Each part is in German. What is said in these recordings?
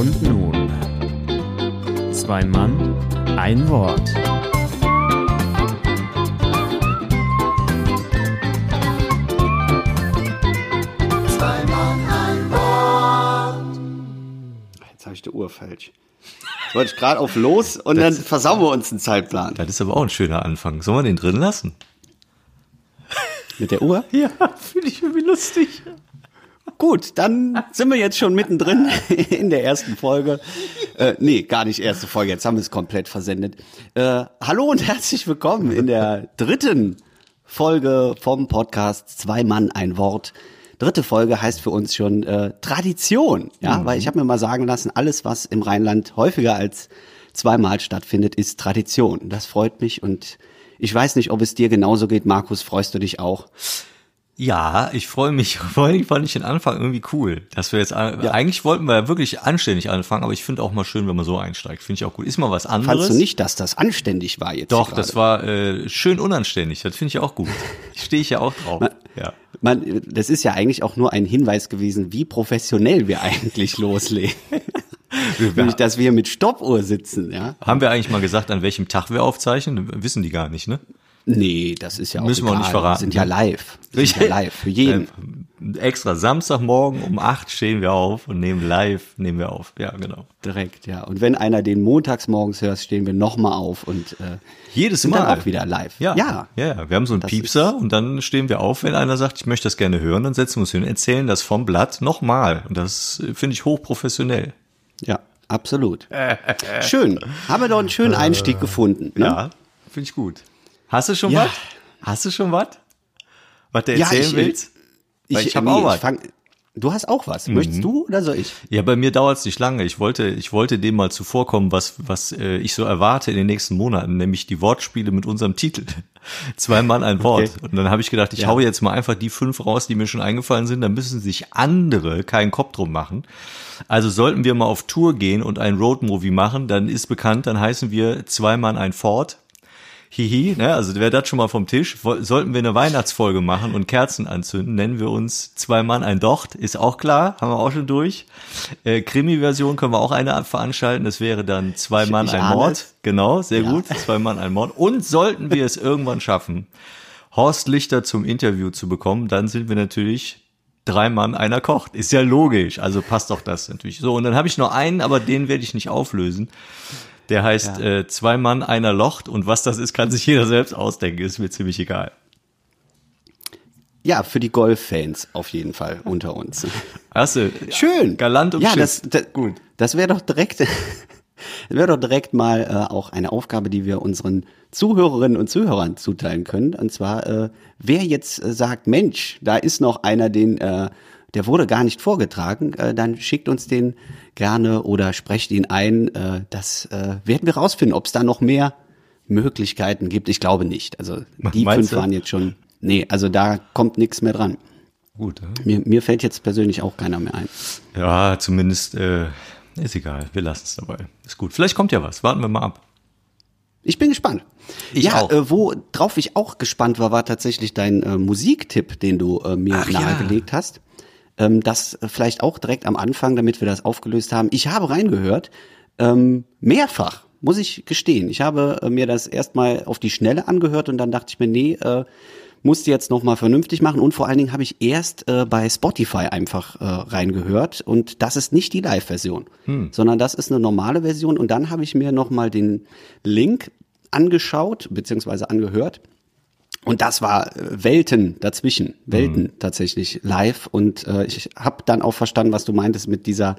Und nun. Zwei Mann, ein Wort. Jetzt habe ich die Uhr falsch. Jetzt wollte ich gerade auf los und dann versauen wir uns einen Zeitplan. Das ist aber auch ein schöner Anfang. Sollen wir den drin lassen? Mit der Uhr? Ja, finde ich irgendwie lustig. Gut, dann sind wir jetzt schon mittendrin in der ersten Folge. Äh, nee, gar nicht erste Folge, jetzt haben wir es komplett versendet. Äh, hallo und herzlich willkommen in der dritten Folge vom Podcast Zwei Mann, ein Wort. Dritte Folge heißt für uns schon äh, Tradition, ja, weil ich habe mir mal sagen lassen, alles, was im Rheinland häufiger als zweimal stattfindet, ist Tradition. Das freut mich und ich weiß nicht, ob es dir genauso geht, Markus. Freust du dich auch? Ja, ich freue mich. Vor Dingen fand ich den Anfang irgendwie cool. Dass wir jetzt, eigentlich wollten wir ja wirklich anständig anfangen, aber ich finde auch mal schön, wenn man so einsteigt. Finde ich auch gut. Ist mal was anderes. Fandst du nicht, dass das anständig war jetzt? Doch, gerade? das war äh, schön unanständig. Das finde ich auch gut. Stehe ich ja auch drauf. ja. Man, das ist ja eigentlich auch nur ein Hinweis gewesen, wie professionell wir eigentlich loslegen. Nämlich, dass wir mit Stoppuhr sitzen, ja. Haben wir eigentlich mal gesagt, an welchem Tag wir aufzeichnen? Wissen die gar nicht, ne? Nee, das ist ja auch Müssen wir auch egal. nicht verraten. Wir sind ja live. Wir sind ja live für jeden. Äh, extra Samstagmorgen um acht stehen wir auf und nehmen live, nehmen wir auf. Ja, genau. Direkt, ja. Und wenn einer den montags morgens hört, stehen wir nochmal auf und äh, Jedes sind Mal. dann auch wieder live. Ja, ja. ja. Wir haben so einen Das Piepser und dann stehen wir auf, wenn einer sagt, ich möchte das gerne hören, dann setzen wir uns hin und erzählen das vom Blatt nochmal. Und das äh, finde ich hochprofessionell. Ja, absolut. Schön. Haben wir doch einen schönen Einstieg gefunden. Ne? Ja, finde ich gut. Hast du schon Ja. was? Hast du schon was? Was du Ja, erzählen ich, äh, willst? Weil ich, habe nee, auch was. Mhm. fang- Du hast auch was. Möchtest du oder soll ich? Ja, bei mir dauert es nicht lange. Ich wollte, ich wollte dem mal zuvorkommen, was, was äh, ich so erwarte in den nächsten Monaten, nämlich die Wortspiele mit unserem Titel. Zwei Mann, ein Wort. Okay. Und dann habe ich gedacht, ich Ja. haue jetzt mal einfach die fünf raus, die mir schon eingefallen sind. Dann müssen sich andere keinen Kopf drum machen. Also sollten wir mal auf Tour gehen und ein Roadmovie machen, dann ist bekannt, dann heißen wir Zwei Mann, ein Ford. Hihi, ne? Also wäre das schon mal vom Tisch. Sollten wir eine Weihnachtsfolge machen und Kerzen anzünden, nennen wir uns Zwei Mann, ein Docht, ist auch klar, haben wir auch schon durch. Äh, Krimi-Version können wir auch eine veranstalten, das wäre dann Zwei Mann, ich ein Mord. es. Genau, sehr Ja. gut, Zwei Mann, ein Mord. Und sollten wir es irgendwann schaffen, Horst Lichter zum Interview zu bekommen, dann sind wir natürlich drei Mann, einer kocht. Ist ja logisch, also passt doch das natürlich. So, und dann habe ich noch einen, aber den werde ich nicht auflösen. Der heißt äh, Zwei Mann, einer locht und was das ist, kann sich jeder selbst ausdenken, ist mir ziemlich egal. Ja, für die Golf-Fans auf jeden Fall unter uns. Hast du, Schön. Galant ja, umschifft. das, das, Gut. Das wäre doch direkt, das wäre doch direkt mal äh, auch eine Aufgabe, die wir unseren Zuhörerinnen und Zuhörern zuteilen können. Und zwar, äh, wer jetzt äh, sagt, Mensch, da ist noch einer, den, äh, der wurde gar nicht vorgetragen, äh, dann schickt uns den gerne oder sprecht ihn ein. Äh, das äh, werden wir rausfinden, ob es da noch mehr Möglichkeiten gibt. Ich glaube nicht. Also die Meinst fünf du? waren jetzt schon. Nee, also da kommt nichts mehr dran. Gut, ja. Mir, mir fällt jetzt persönlich auch keiner mehr ein. ja, zumindest äh, ist egal. Wir lassen es dabei. Ist gut. Vielleicht kommt ja was. Warten wir mal ab. Ich bin gespannt. Ich ja, auch. Äh, worauf ich auch gespannt war, war tatsächlich dein äh, Musiktipp, den du äh, mir Ach ja. nahegelegt hast. Ähm, das vielleicht auch direkt am Anfang, damit wir das aufgelöst haben. Ich habe reingehört, ähm, mehrfach, muss ich gestehen. Ich habe äh, mir das erstmal auf die Schnelle angehört und dann dachte ich mir, nee, äh, musst du jetzt nochmal vernünftig machen. Und vor allen Dingen habe ich erst äh, bei Spotify einfach äh, reingehört und das ist nicht die Live-Version, sondern das ist eine normale Version. Und dann habe ich mir nochmal den Link angeschaut, beziehungsweise angehört. Und das war äh, Welten dazwischen, Welten tatsächlich live. Und äh, ich habe dann auch verstanden, was du meintest mit dieser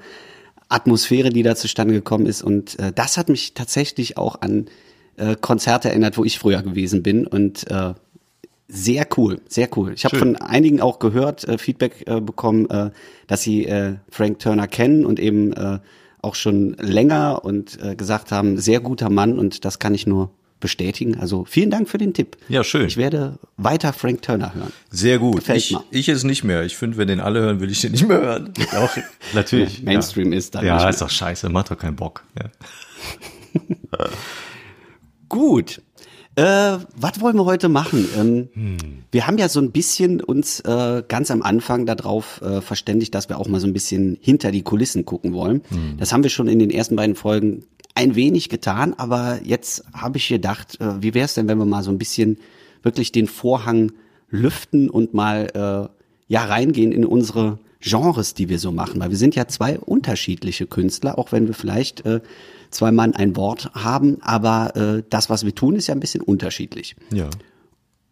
Atmosphäre, die da zustande gekommen ist. Und äh, das hat mich tatsächlich auch an äh, Konzerte erinnert, wo ich früher gewesen bin. Und äh, sehr cool, sehr cool. Ich habe von einigen auch gehört, äh, Feedback äh, bekommen, äh, dass sie äh, Frank Turner kennen und eben äh, auch schon länger und äh, gesagt haben, sehr guter Mann und das kann ich nur bestätigen. Also vielen Dank für den Tipp. Ja, schön. Ich werde weiter Frank Turner hören. Sehr gut. Gefällt Ich, mir. ich es nicht mehr. Ich finde, wenn den alle hören, will ich den nicht mehr hören. Auch, natürlich. Mainstream ja. ist dann Ja, ist doch scheiße. Macht doch keinen Bock. Ja. Gut. Äh, was wollen wir heute machen? Ähm, hm. Wir haben ja so ein bisschen uns äh, ganz am Anfang darauf äh, verständigt, dass wir auch mal so ein bisschen hinter die Kulissen gucken wollen. Hm. Das haben wir schon in den ersten beiden Folgen ein wenig getan, aber jetzt habe ich gedacht, äh, wie wäre es denn, wenn wir mal so ein bisschen wirklich den Vorhang lüften und mal äh, ja reingehen in unsere Genres, die wir so machen, weil wir sind ja zwei unterschiedliche Künstler, auch wenn wir vielleicht äh, zwei Mann ein Wort haben, aber äh, das, was wir tun, ist ja ein bisschen unterschiedlich. Ja.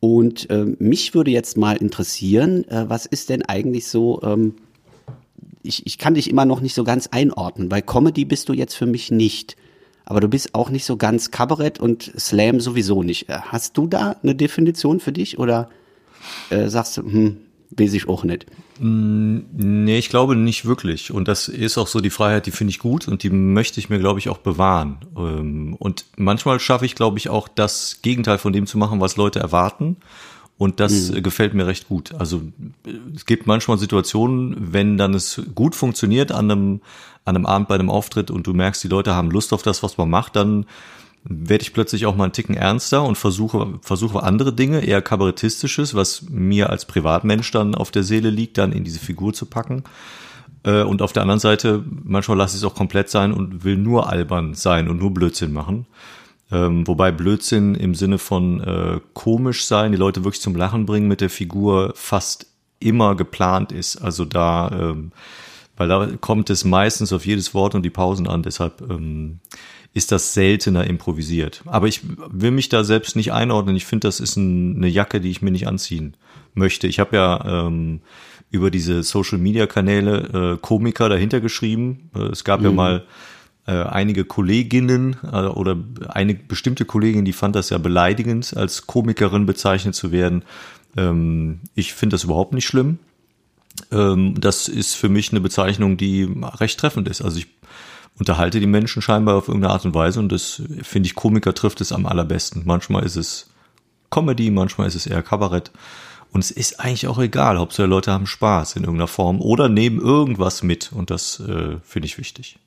Und äh, mich würde jetzt mal interessieren, äh, was ist denn eigentlich so, ähm, ich, ich kann dich immer noch nicht so ganz einordnen, weil Comedy bist du jetzt für mich nicht. Aber du bist auch nicht so ganz Kabarett und Slam sowieso nicht. Äh, hast du da eine Definition für dich oder äh, sagst du, hm, weiß ich auch nicht. Mm, nee, ich glaube nicht wirklich. Und das ist auch so die Freiheit, die finde ich gut und die möchte ich mir, glaube ich, auch bewahren. Ähm, und manchmal schaffe ich, glaube ich, auch das Gegenteil von dem zu machen, was Leute erwarten. Und das mhm. gefällt mir recht gut. Also es gibt manchmal Situationen, wenn dann es gut funktioniert an einem, an einem Abend bei einem Auftritt und du merkst, die Leute haben Lust auf das, was man macht, dann werde ich plötzlich auch mal einen Ticken ernster und versuche, versuche andere Dinge, eher kabarettistisches, was mir als Privatmensch dann auf der Seele liegt, dann in diese Figur zu packen. Äh, und auf der anderen Seite, manchmal lasse ich es auch komplett sein und will nur albern sein und nur Blödsinn machen. Ähm, wobei Blödsinn im Sinne von äh, komisch sein, die Leute wirklich zum Lachen bringen mit der Figur fast immer geplant ist. Also da, ähm, weil da kommt es meistens auf jedes Wort und die Pausen an. Deshalb ähm, ist das seltener improvisiert. Aber ich will mich da selbst nicht einordnen. Ich finde, das ist ein, eine Jacke, die ich mir nicht anziehen möchte. Ich habe ja ähm, über diese Social-Media-Kanäle äh, Komiker dahinter geschrieben. Äh, es gab mhm. ja mal äh, einige Kolleginnen äh, oder eine bestimmte Kollegin, die fand das ja beleidigend, als Komikerin bezeichnet zu werden. Ähm, ich finde das überhaupt nicht schlimm. Ähm, das ist für mich eine Bezeichnung, die recht treffend ist. Also ich unterhalte die Menschen scheinbar auf irgendeine Art und Weise und das finde ich, Komiker trifft es am allerbesten. Manchmal ist es Comedy, manchmal ist es eher Kabarett. Und es ist eigentlich auch egal, Hauptsache Leute haben Spaß in irgendeiner Form oder nehmen irgendwas mit und das äh, finde ich wichtig.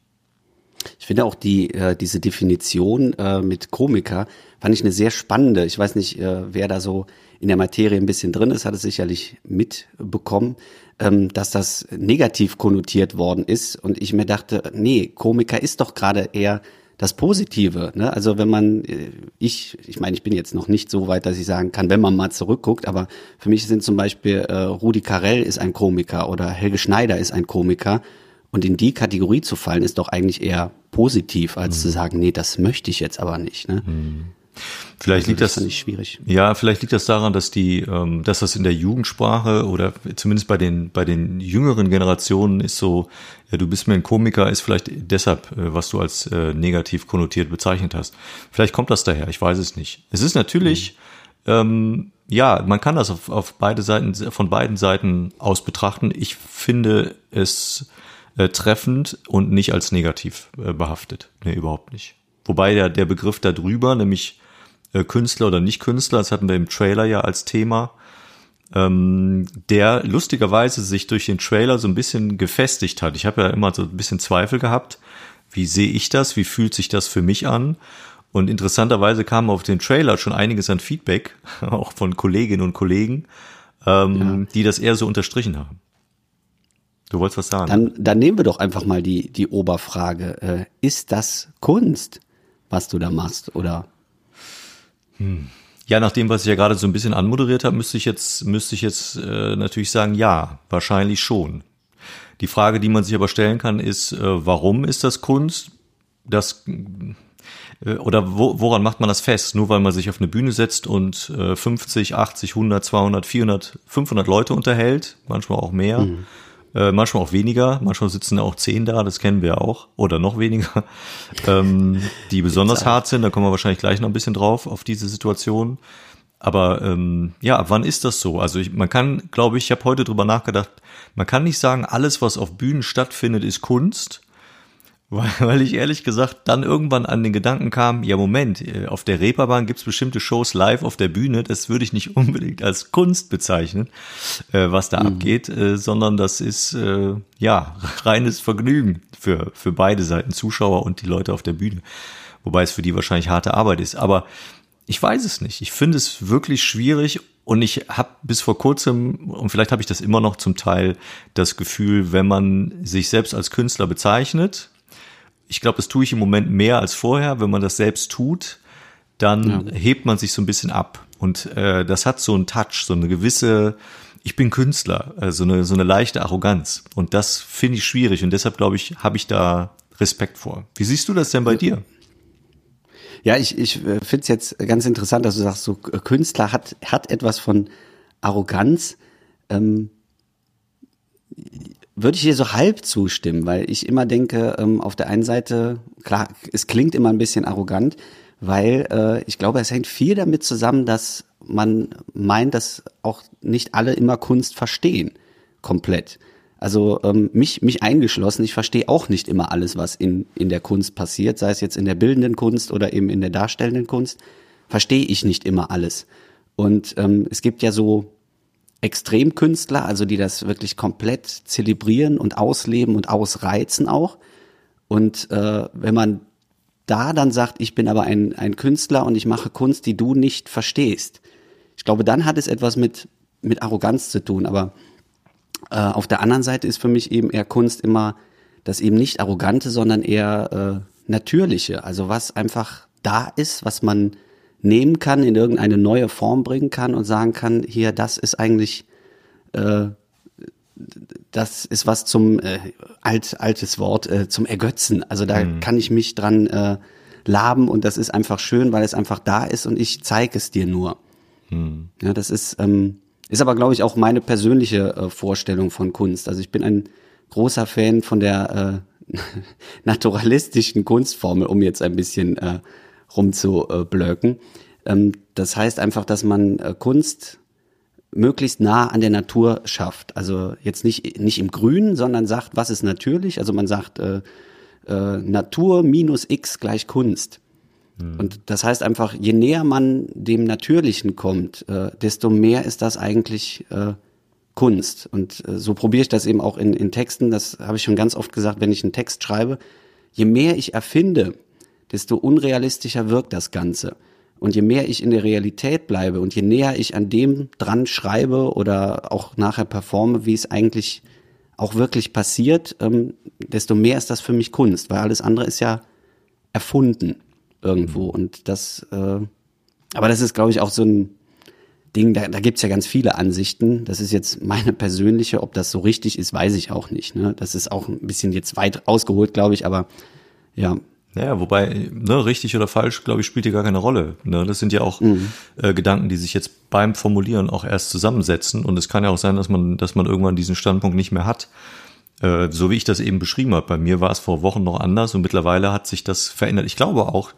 Ich finde auch die äh, diese Definition äh, mit Komiker fand ich eine sehr spannende. Ich weiß nicht, äh, wer da so in der Materie ein bisschen drin ist, hat es sicherlich mitbekommen ähm, dass das negativ konnotiert worden ist. Und ich mir dachte, nee, Komiker ist doch gerade eher das Positive. Ne? Also wenn man, äh, ich, ich meine, ich bin jetzt noch nicht so weit, dass ich sagen kann, wenn man mal zurückguckt, aber für mich sind zum Beispiel äh, Rudi Carell ist ein Komiker oder Helge Schneider ist ein Komiker. Und in die Kategorie zu fallen, ist doch eigentlich eher positiv, als mhm. zu sagen, nee, das möchte ich jetzt aber nicht. Ne? Mhm. Vielleicht also liegt das, das schwierig. Ja, vielleicht liegt das daran, dass die, ähm, dass das in der Jugendsprache oder zumindest bei den bei den jüngeren Generationen ist so, ja, du bist mir ein Komiker, ist vielleicht deshalb, äh, was du als äh, negativ konnotiert bezeichnet hast. Vielleicht kommt das daher, ich weiß es nicht. Es ist natürlich, mhm. ähm, ja, man kann das auf, auf beide Seiten von beiden Seiten aus betrachten. Ich finde es äh, treffend und nicht als negativ äh, behaftet. Nee, überhaupt nicht. Wobei der, der Begriff da drüber, nämlich äh, Künstler oder Nicht-Künstler, das hatten wir im Trailer ja als Thema, ähm, der lustigerweise sich durch den Trailer so ein bisschen gefestigt hat. Ich habe ja immer so ein bisschen Zweifel gehabt, wie sehe ich das, wie fühlt sich das für mich an? Und interessanterweise kam auf den Trailer schon einiges an Feedback, auch von Kolleginnen und Kollegen, ähm, ja. die das eher so unterstrichen haben. Du wolltest was sagen? Dann, dann nehmen wir doch einfach mal die, die Oberfrage. Äh, ist das Kunst, was du da machst, oder? Hm. Ja, nach dem, was ich ja gerade so ein bisschen anmoderiert habe, müsste ich jetzt, müsste ich jetzt äh, natürlich sagen, ja, wahrscheinlich schon. Die Frage, die man sich aber stellen kann, ist, äh, warum ist das Kunst? Das äh, oder wo, woran macht man das fest? Nur weil man sich auf eine Bühne setzt und äh, 50, 80, 100, 200, 400, 500 Leute unterhält, manchmal auch mehr. Mhm äh, manchmal auch weniger, manchmal sitzen auch zehn da, das kennen wir auch, oder noch weniger, ähm, die besonders hart sind, da kommen wir wahrscheinlich gleich noch ein bisschen drauf, auf diese Situation. Aber ähm, ja, wann ist das so? Also ich, man kann, glaube ich, ich habe heute drüber nachgedacht, man kann nicht sagen, alles, was auf Bühnen stattfindet, ist Kunst, weil, ich ehrlich gesagt dann irgendwann an den Gedanken kam, ja Moment, äh, auf der Reeperbahn gibt's bestimmte Shows live auf der Bühne, das würde ich nicht unbedingt als Kunst bezeichnen, äh, was da mhm. abgeht, äh, sondern das ist ja reines Vergnügen für, für beide Seiten, Zuschauer und die Leute auf der Bühne. Wobei es für die wahrscheinlich harte Arbeit ist. Aber ich weiß es nicht. Ich finde es wirklich schwierig und ich habe bis vor kurzem, und vielleicht habe ich das immer noch zum Teil, das Gefühl, wenn man sich selbst als Künstler bezeichnet, ich glaube, das tue ich im Moment mehr als vorher, wenn man das selbst tut, dann ja. hebt man sich so ein bisschen ab. Und äh, das hat so einen Touch, so eine gewisse, ich bin Künstler, äh, so, eine, so eine leichte Arroganz. Und das finde ich schwierig und deshalb, glaube ich, habe ich da Respekt vor. Wie siehst du das denn bei dir? Ja, ich, ich äh, finde es jetzt ganz interessant, dass du sagst, so äh, Künstler hat, hat etwas von Arroganz. Ähm, würde ich dir so halb zustimmen, weil ich immer denke, ähm, auf der einen Seite, klar, es klingt immer ein bisschen arrogant, weil äh, ich glaube, es hängt viel damit zusammen, dass man meint, dass auch nicht alle immer Kunst verstehen, komplett. Also ähm, mich, mich eingeschlossen, ich verstehe auch nicht immer alles, was in, in der Kunst passiert, sei es jetzt in der bildenden Kunst oder eben in der darstellenden Kunst, verstehe ich nicht immer alles. Und ähm, es gibt ja so Extremkünstler, also die das wirklich komplett zelebrieren und ausleben und ausreizen auch. Und äh, wenn man da dann sagt, ich bin aber ein, ein Künstler und ich mache Kunst, die du nicht verstehst, ich glaube, dann hat es etwas mit, mit Arroganz zu tun. Aber äh, auf der anderen Seite ist für mich eben eher Kunst immer das eben nicht arrogante, sondern eher äh, natürliche. Also was einfach da ist, was man nehmen kann, in irgendeine neue Form bringen kann und sagen kann, hier, das ist eigentlich, äh, das ist was zum äh, alt, altes Wort, äh, zum Ergötzen. Also da mhm. kann ich mich dran äh, laben und das ist einfach schön, weil es einfach da ist und ich zeige es dir nur. Mhm. Ja, das ist ähm, ist aber, glaube ich, auch meine persönliche äh, Vorstellung von Kunst. Also ich bin ein großer Fan von der äh, naturalistischen Kunstformel, um jetzt ein bisschen äh, rumzublöcken. Ähm, das heißt einfach, dass man äh, Kunst möglichst nah an der Natur schafft. Also jetzt nicht, nicht im Grün, sondern sagt, was ist natürlich. Also man sagt, äh, äh, Natur minus X gleich Kunst. Mhm. Und das heißt einfach, je näher man dem Natürlichen kommt, äh, desto mehr ist das eigentlich äh, Kunst. Und äh, so probiere ich das eben auch in, in Texten. Das habe ich schon ganz oft gesagt, wenn ich einen Text schreibe. Je mehr ich erfinde, desto unrealistischer wirkt das Ganze. Und je mehr ich in der Realität bleibe und je näher ich an dem dran schreibe oder auch nachher performe, wie es eigentlich auch wirklich passiert, ähm, desto mehr ist das für mich Kunst, weil alles andere ist ja erfunden irgendwo. Mhm. Und das, äh, aber das ist, glaube ich, auch so ein Ding, da, da gibt ja ganz viele Ansichten. Das ist jetzt meine persönliche, ob das so richtig ist, weiß ich auch nicht. Ne? Das ist auch ein bisschen jetzt weit ausgeholt, glaube ich, aber ja. Naja, wobei, ne, richtig oder falsch, glaube ich, spielt hier gar keine Rolle. Ne? Das sind ja auch mhm. äh, Gedanken, die sich jetzt beim Formulieren auch erst zusammensetzen. Und es kann ja auch sein, dass man, dass man irgendwann diesen Standpunkt nicht mehr hat. Äh, so wie ich das eben beschrieben habe. Bei mir war es vor Wochen noch anders und mittlerweile hat sich das verändert. Ich glaube auch,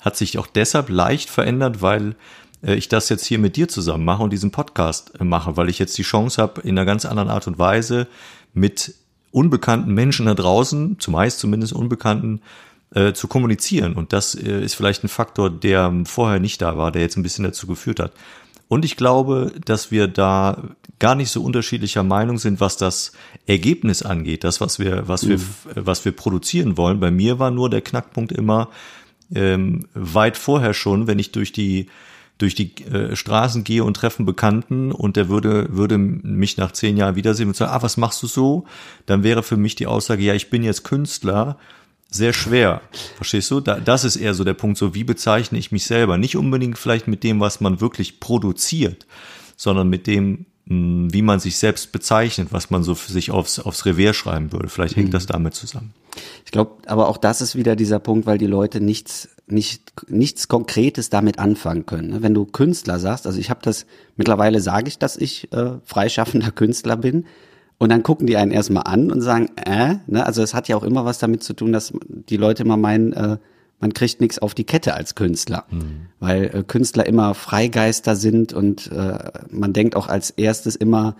hat sich auch deshalb leicht verändert, weil äh, ich das jetzt hier mit dir zusammen mache und diesen Podcast mache, weil ich jetzt die Chance habe, in einer ganz anderen Art und Weise mit unbekannten Menschen da draußen, zumeist zumindest unbekannten, äh, zu kommunizieren. Und das äh, ist vielleicht ein Faktor, der vorher nicht da war, der jetzt ein bisschen dazu geführt hat. Und ich glaube, dass wir da gar nicht so unterschiedlicher Meinung sind, was das Ergebnis angeht, das, was wir, was wir, mhm. was wir produzieren wollen. Bei mir war nur der Knackpunkt immer, ähm, weit vorher schon, wenn ich durch die durch die äh, Straßen gehe und treffen Bekannten und der würde würde mich nach zehn Jahren wiedersehen und sagen, ah, was machst du so? Dann wäre für mich die Aussage, ja, ich bin jetzt Künstler, sehr schwer. Verstehst du? Da, das ist eher so der Punkt, so wie bezeichne ich mich selber? Nicht unbedingt vielleicht mit dem, was man wirklich produziert, sondern mit dem, hm, wie man sich selbst bezeichnet, was man so für sich aufs, aufs Revier schreiben würde. Vielleicht hängt mhm. das damit zusammen. Ich glaube, aber auch das ist wieder dieser Punkt, weil die Leute nichts, nicht, nichts Konkretes damit anfangen können. Ne? Wenn du Künstler sagst, also ich habe das, mittlerweile sage ich, dass ich äh, freischaffender Künstler bin. Und dann gucken die einen erstmal an und sagen, äh, ne? also es hat ja auch immer was damit zu tun, dass die Leute immer meinen, äh, man kriegt nichts auf die Kette als Künstler, mhm. weil äh, Künstler immer Freigeister sind und äh, man denkt auch als erstes immer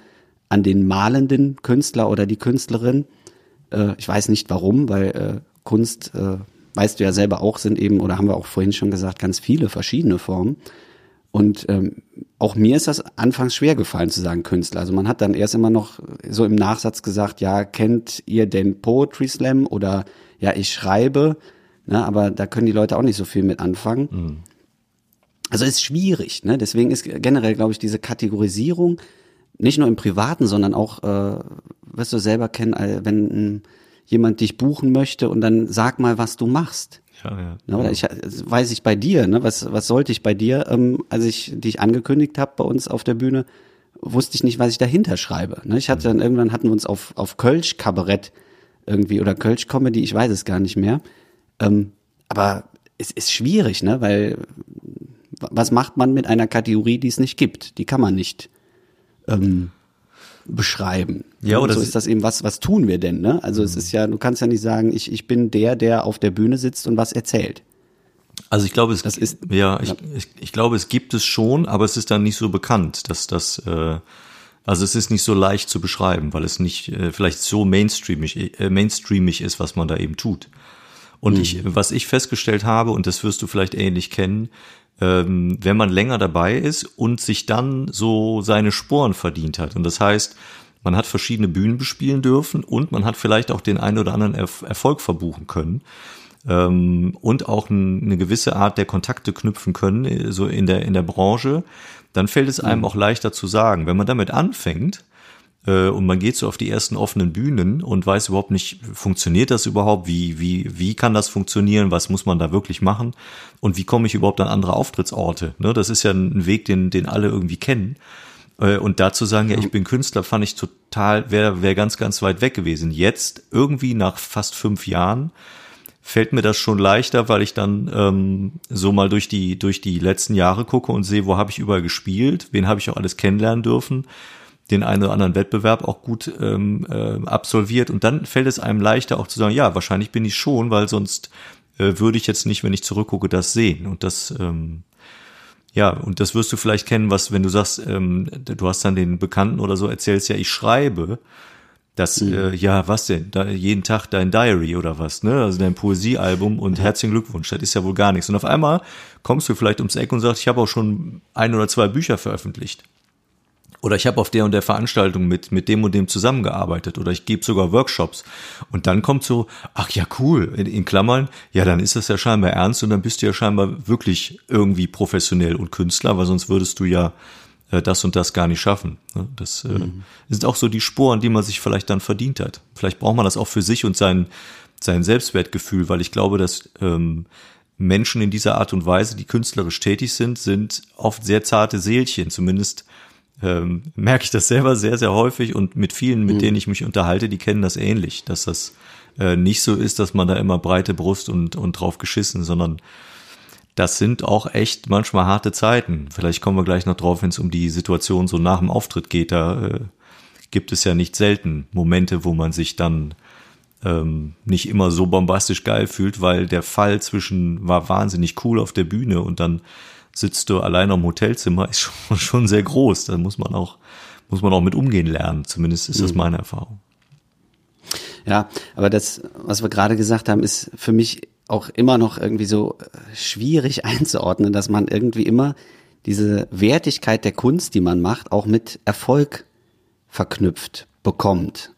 an den malenden Künstler oder die Künstlerin. Äh, ich weiß nicht warum, weil äh, Kunst, äh, weißt du ja selber auch, sind eben, oder haben wir auch vorhin schon gesagt, ganz viele verschiedene Formen. Und ähm, auch mir ist das anfangs schwer gefallen zu sagen Künstler. Also man hat dann erst immer noch so im Nachsatz gesagt, ja, kennt ihr den Poetry Slam oder ja, ich schreibe, ne, aber da können die Leute auch nicht so viel mit anfangen. Mhm. Also ist schwierig, ne? Deswegen ist generell, glaube ich, diese Kategorisierung nicht nur im Privaten, sondern auch, äh, wirst du selber kennen, äh, wenn äh, jemand dich buchen möchte und dann sag mal, was du machst. Ja, ja. Ne, oder ich, weiß ich bei dir, ne? Was, was sollte ich bei dir, ähm, als ich dich angekündigt habe bei uns auf der Bühne, wusste ich nicht, was ich dahinter schreibe. Ne? Ich hatte dann irgendwann hatten wir uns auf, auf Kölsch Kabarett irgendwie oder Kölsch Comedy, ich weiß es gar nicht mehr. Ähm, aber es ist schwierig, ne? Weil was macht man mit einer Kategorie, die es nicht gibt? Die kann man nicht ähm, beschreiben. Ja, oder so ist das eben, was, was tun wir denn, ne? Also es ist ja, du kannst ja nicht sagen, ich, ich bin der, der auf der Bühne sitzt und was erzählt. Also ich glaube, es Das ist- ja, ich, ja. ich, ich glaube, es gibt es schon, aber es ist dann nicht so bekannt, dass das äh, also es ist nicht so leicht zu beschreiben, weil es nicht äh, vielleicht so mainstreamig äh, mainstreamig ist, was man da eben tut. Und ich, was ich festgestellt habe, und das wirst du vielleicht ähnlich kennen, ähm, wenn man länger dabei ist und sich dann so seine Sporen verdient hat. Und das heißt, man hat verschiedene Bühnen bespielen dürfen und man hat vielleicht auch den einen oder anderen Erf Erfolg verbuchen können ähm, und auch eine gewisse Art der Kontakte knüpfen können, äh, so in der, in der Branche, dann fällt es einem auch leichter zu sagen. Wenn man damit anfängt, und man geht so auf die ersten offenen Bühnen und weiß überhaupt nicht, funktioniert das überhaupt? Wie, wie, wie kann das funktionieren? Was muss man da wirklich machen? Und wie komme ich überhaupt an andere Auftrittsorte? Ne, das ist ja ein Weg, den, den alle irgendwie kennen. Äh, Und dazu sagen, ja, ich bin Künstler, fand ich total, wäre wär ganz, ganz weit weg gewesen. Jetzt, irgendwie nach fast fünf Jahren, fällt mir das schon leichter, weil ich dann ähm, so mal durch die durch die letzten Jahre gucke und sehe, wo habe ich überall gespielt, wen habe ich auch alles kennenlernen dürfen, den einen oder anderen Wettbewerb auch gut ähm, äh, absolviert und dann fällt es einem leichter auch zu sagen, ja, wahrscheinlich bin ich schon, weil sonst äh, würde ich jetzt nicht, wenn ich zurückgucke, das sehen und das ähm, ja, und das wirst du vielleicht kennen, was, wenn du sagst, ähm, du hast dann den Bekannten oder so erzählst, ja, ich schreibe, das, äh, ja, was denn? Da, jeden Tag dein Diary oder was, ne? Also dein Poesiealbum und herzlichen Glückwunsch, das ist ja wohl gar nichts. Und auf einmal kommst du vielleicht ums Eck und sagst, ich habe auch schon ein oder zwei Bücher veröffentlicht. Oder ich habe auf der und der Veranstaltung mit, mit dem und dem zusammengearbeitet. Oder ich gebe sogar Workshops. Und dann kommt so, ach ja, cool, in, in Klammern, ja, dann ist das ja scheinbar ernst und dann bist du ja scheinbar wirklich irgendwie professionell und Künstler, weil sonst würdest du ja äh, das und das gar nicht schaffen. ne? Das äh, sind auch so die Sporen, die man sich vielleicht dann verdient hat. Vielleicht braucht man das auch für sich und sein, sein Selbstwertgefühl, weil ich glaube, dass ähm, Menschen in dieser Art und Weise, die künstlerisch tätig sind, sind oft sehr zarte Seelchen. Zumindest ähm, merke ich das selber sehr, sehr häufig und mit vielen, mit denen ich mich unterhalte, die kennen das ähnlich, dass das äh, nicht so ist, dass man da immer breite Brust und, und drauf geschissen, sondern das sind auch echt manchmal harte Zeiten. Vielleicht kommen wir gleich noch drauf, wenn es um die Situation so nach dem Auftritt geht. Da äh, gibt es ja nicht selten Momente, wo man sich dann ähm, nicht immer so bombastisch geil fühlt, weil der Fall zwischen war wahnsinnig cool auf der Bühne und dann sitzt du allein am Hotelzimmer, ist schon, schon sehr groß. Da muss man auch, muss man auch mit umgehen lernen. Zumindest ist das meine Erfahrung. Ja, aber das, was wir gerade gesagt haben, ist für mich auch immer noch irgendwie so äh, schwierig einzuordnen, dass man irgendwie immer diese Wertigkeit der Kunst, die man macht, auch mit Erfolg verknüpft bekommt.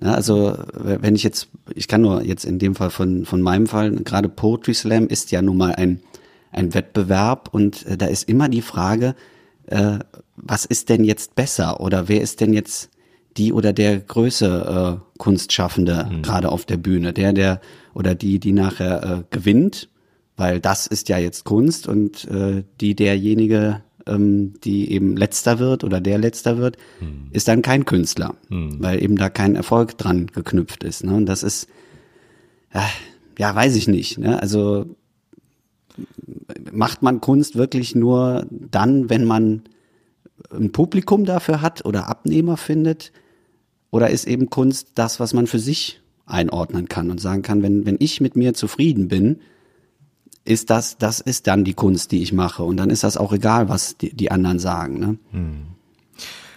Ja, also wenn ich jetzt, ich kann nur jetzt in dem Fall von, von meinem Fall, gerade Poetry Slam ist ja nun mal ein, ein Wettbewerb und äh, da ist immer die Frage, äh, was ist denn jetzt besser oder wer ist denn jetzt die oder der größte äh, Kunstschaffende gerade auf der Bühne, der der oder die die nachher äh, gewinnt, weil das ist ja jetzt Kunst und äh, die derjenige, ähm, die eben letzter wird oder der letzter wird, ist dann kein Künstler, weil eben da kein Erfolg dran geknüpft ist. Ne? Und das ist ja, ja weiß ich nicht. Ne? Also macht man Kunst wirklich nur dann, wenn man ein Publikum dafür hat oder Abnehmer findet? Oder ist eben Kunst das, was man für sich einordnen kann und sagen kann, wenn, wenn ich mit mir zufrieden bin, ist das, das ist dann die Kunst, die ich mache. Und dann ist das auch egal, was die, die anderen sagen. Ne?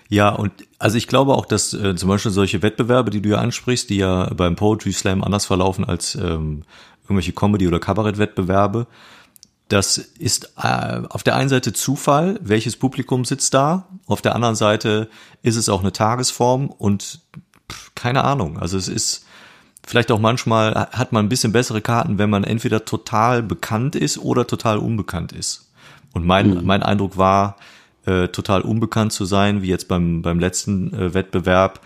Ja, und also ich glaube auch, dass äh, zum Beispiel solche Wettbewerbe, die du ja ansprichst, die ja beim Poetry Slam anders verlaufen als ähm, irgendwelche Comedy- oder Kabarettwettbewerbe, das ist äh, auf der einen Seite Zufall, welches Publikum sitzt da, auf der anderen Seite ist es auch eine Tagesform und pff, keine Ahnung. Also es ist vielleicht auch manchmal hat man ein bisschen bessere Karten, wenn man entweder total bekannt ist oder total unbekannt ist. Und mein, mein Eindruck war, äh, total unbekannt zu sein, wie jetzt beim, beim letzten äh, Wettbewerb.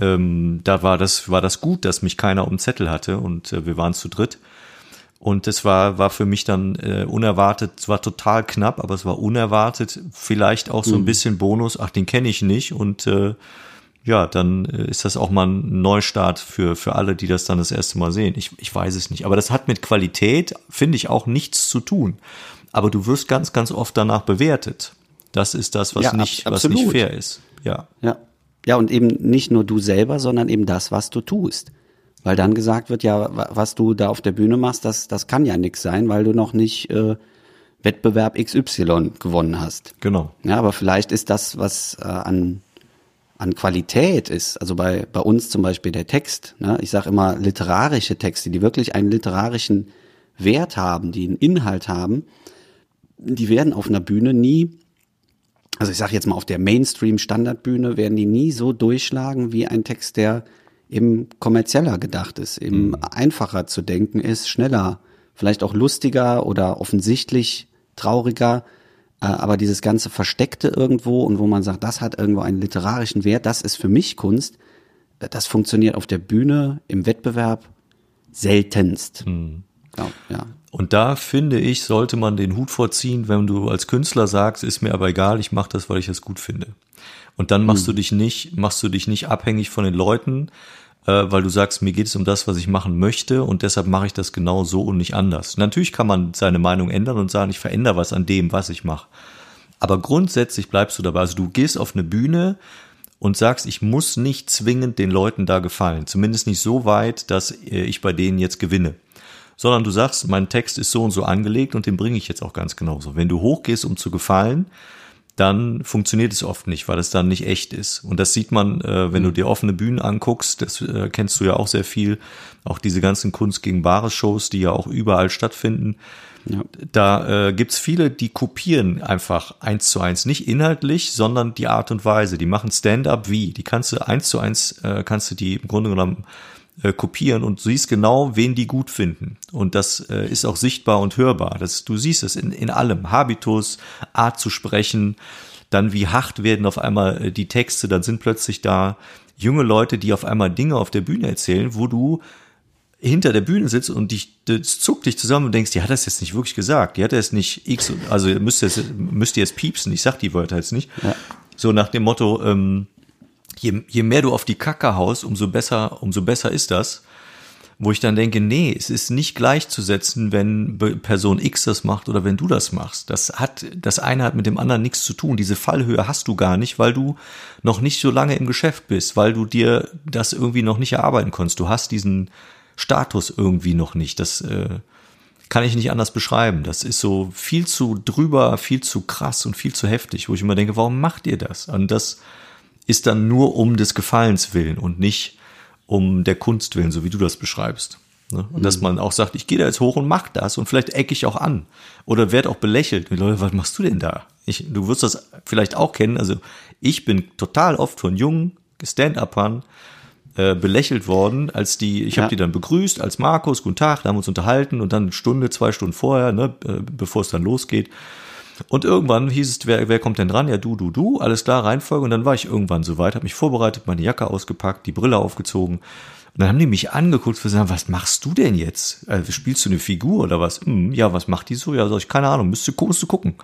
Ähm, da war das, war das gut, dass mich keiner um Zettel hatte und äh, wir waren zu dritt. Und das war, war für mich dann äh, unerwartet, es war total knapp, aber es war unerwartet. Vielleicht auch so ein bisschen Bonus, ach, den kenne ich nicht. Und äh, ja, dann äh, ist das auch mal ein Neustart für, für alle, die das dann das erste Mal sehen. Ich, ich weiß es nicht. Aber das hat mit Qualität, finde ich, auch nichts zu tun. Aber du wirst ganz, ganz oft danach bewertet. Das ist das, was Ja, nicht, was nicht fair ist. Ja. Ja. Ja, und eben nicht nur du selber, sondern eben das, was du tust. Weil dann gesagt wird, ja, wa- was du da auf der Bühne machst, das, das kann ja nix sein, weil du noch nicht äh, Wettbewerb XY gewonnen hast. Genau. Ja, aber vielleicht ist das, was äh, an, an Qualität ist, also bei, bei uns zum Beispiel der Text, ne? ich sage immer literarische Texte, die wirklich einen literarischen Wert haben, die einen Inhalt haben, die werden auf einer Bühne nie, also ich sage jetzt mal auf der Mainstream-Standardbühne, werden die nie so durchschlagen wie ein Text, der eben kommerzieller gedacht ist, eben einfacher zu denken ist, schneller, vielleicht auch lustiger oder offensichtlich trauriger, äh, aber dieses ganze Versteckte irgendwo und wo man sagt, das hat irgendwo einen literarischen Wert, das ist für mich Kunst, äh, das funktioniert auf der Bühne im Wettbewerb seltenst. Ja, ja. Und da finde ich, sollte man den Hut vorziehen, wenn du als Künstler sagst, ist mir aber egal, ich mache das, weil ich es gut finde. Und dann machst du dich nicht, machst du dich nicht abhängig von den Leuten, weil du sagst, mir geht es um das, was ich machen möchte und deshalb mache ich das genau so und nicht anders. Natürlich kann man seine Meinung ändern und sagen, ich verändere was an dem, was ich mache. Aber grundsätzlich bleibst du dabei. Also du gehst auf eine Bühne und sagst, ich muss nicht zwingend den Leuten da gefallen. Zumindest nicht so weit, dass äh, ich bei denen jetzt gewinne. Sondern du sagst, mein Text ist so und so angelegt und den bringe ich jetzt auch ganz genauso. Wenn du hochgehst, um zu gefallen, dann funktioniert es oft nicht, weil es dann nicht echt ist. Und das sieht man, äh, wenn du dir offene Bühnen anguckst, das äh, kennst du ja auch sehr viel, auch diese ganzen Kunst gegen Bares Shows, die ja auch überall stattfinden. Da äh, gibt's viele, die kopieren einfach eins zu eins, nicht inhaltlich, sondern die Art und Weise. Die machen Stand-up wie, die kannst du eins zu eins, äh, kannst du die im Grunde genommen äh, kopieren und du siehst genau, wen die gut finden. Und das äh, ist auch sichtbar und hörbar. Das, du siehst es in, in allem. Habitus, Art zu sprechen, dann wie hart werden auf einmal äh, die Texte, dann sind plötzlich da junge Leute, die auf einmal Dinge auf der Bühne erzählen, wo du hinter der Bühne sitzt und dich, das zuckt dich zusammen und denkst, die hat das jetzt nicht wirklich gesagt. Die hat das nicht X, also ihr müsst jetzt, müsst ihr jetzt piepsen, ich sag die Wörter jetzt nicht. So nach dem Motto, ähm, je, je mehr du auf die Kacke haust, umso besser, umso besser ist das. Wo ich dann denke, nee, es ist nicht gleichzusetzen, wenn Person X das macht oder wenn du das machst. Das hat, das eine hat mit dem anderen nichts zu tun. Diese Fallhöhe hast du gar nicht, weil du noch nicht so lange im Geschäft bist, weil du dir das irgendwie noch nicht erarbeiten konntest. Du hast diesen Status irgendwie noch nicht. Das äh, kann ich nicht anders beschreiben. Das ist so viel zu drüber, viel zu krass und viel zu heftig, wo ich immer denke, warum macht ihr das? Und das ist dann nur um des Gefallens willen und nicht um der Kunst willen, so wie du das beschreibst. Ne? Und dass man auch sagt, ich gehe da jetzt hoch und mach das und vielleicht ecke ich auch an oder werde auch belächelt. Die Leute, was machst du denn da? Ich, du wirst das vielleicht auch kennen. Also ich bin total oft von jungen Stand-Upern äh, belächelt worden, als die, ich Ja. habe die dann begrüßt als Markus, guten Tag, da haben wir uns unterhalten und dann eine Stunde, zwei Stunden vorher, ne, äh, bevor es dann losgeht. Und irgendwann hieß es, wer, wer kommt denn dran? Ja, du, du, du, alles klar, Reihenfolge. Und dann war ich irgendwann soweit, habe mich vorbereitet, meine Jacke ausgepackt, die Brille aufgezogen. Und dann haben die mich angeguckt und gesagt, was machst du denn jetzt? Äh, spielst du eine Figur oder was? Hm, ja, was macht die so? Ja, sag ich, keine Ahnung, müsst musst du gucken.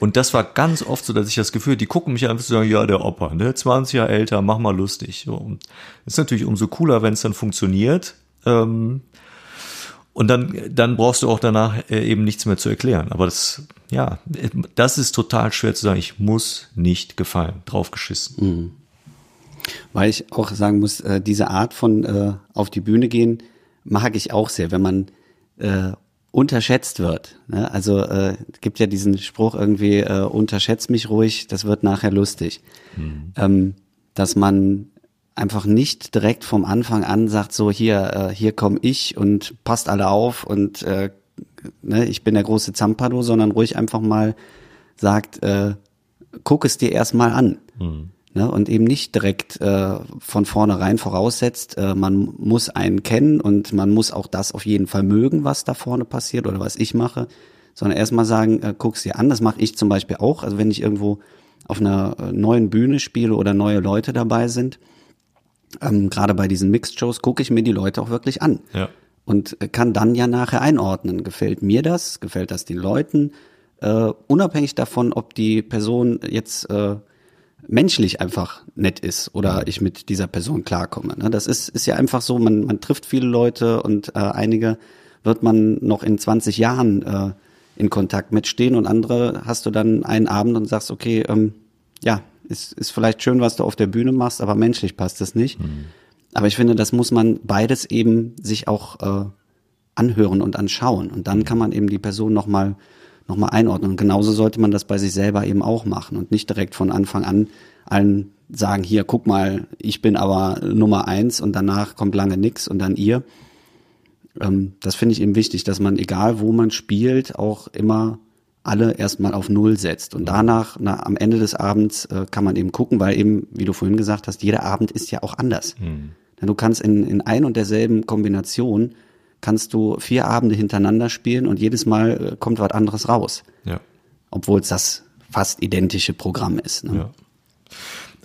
Und das war ganz oft so, dass ich das Gefühl, die gucken mich an und sagen, ja, der Opa, ne, 20 Jahre älter, mach mal lustig. So. Und ist natürlich umso cooler, wenn es dann funktioniert. Ähm, und dann, dann brauchst du auch danach äh, eben nichts mehr zu erklären. Aber das, ja, das ist total schwer zu sagen. Ich muss nicht gefallen. Draufgeschissen. Weil ich auch sagen muss, äh, diese Art von äh, auf die Bühne gehen mag ich auch sehr, wenn man unterschätzt wird. Ne? Also äh, gibt ja diesen Spruch irgendwie, äh, unterschätzt mich ruhig, das wird nachher lustig. Ähm, dass man einfach nicht direkt vom Anfang an sagt, so hier, äh, hier komme ich und passt alle auf und äh, ne, ich bin der große Zampado, sondern ruhig einfach mal sagt, äh, guck es dir erstmal an. Ne, und eben nicht direkt äh, von vornherein voraussetzt, äh, man muss einen kennen und man muss auch das auf jeden Fall mögen, was da vorne passiert oder was ich mache, sondern erstmal sagen, äh, guck's dir an. Das mache ich zum Beispiel auch. Also wenn ich irgendwo auf einer äh, neuen Bühne spiele oder neue Leute dabei sind, ähm, gerade bei diesen Mixed-Shows gucke ich mir die Leute auch wirklich an. Ja. Und kann dann ja nachher einordnen. Gefällt mir das? Gefällt das den Leuten? Äh, unabhängig davon, ob die Person jetzt äh, menschlich einfach nett ist oder ich mit dieser Person klarkomme. Ne? Das ist, ist ja einfach so, man, man trifft viele Leute und äh, einige wird man noch in 20 Jahren äh, in Kontakt mitstehen und andere hast du dann einen Abend und sagst, okay, ähm, ja, ist, ist vielleicht schön, was du auf der Bühne machst, aber menschlich passt es nicht. Mhm. Aber ich finde, das muss man beides eben sich auch äh, anhören und anschauen. Und dann kann man eben die Person nochmal noch mal einordnen. Und genauso sollte man das bei sich selber eben auch machen und nicht direkt von Anfang an allen sagen, hier, guck mal, ich bin aber Nummer eins und danach kommt lange nix und dann ihr. Ähm, das finde ich eben wichtig, dass man, egal wo man spielt, auch immer alle erstmal auf Null setzt. Und danach, na, am Ende des Abends, äh, kann man eben gucken, weil eben, wie du vorhin gesagt hast, jeder Abend ist ja auch anders. Mhm. Denn du kannst in, in ein und derselben Kombination kannst du vier Abende hintereinander spielen und jedes Mal äh, kommt was anderes raus. Ja. Obwohl es das fast identische Programm ist. Ne? Ja.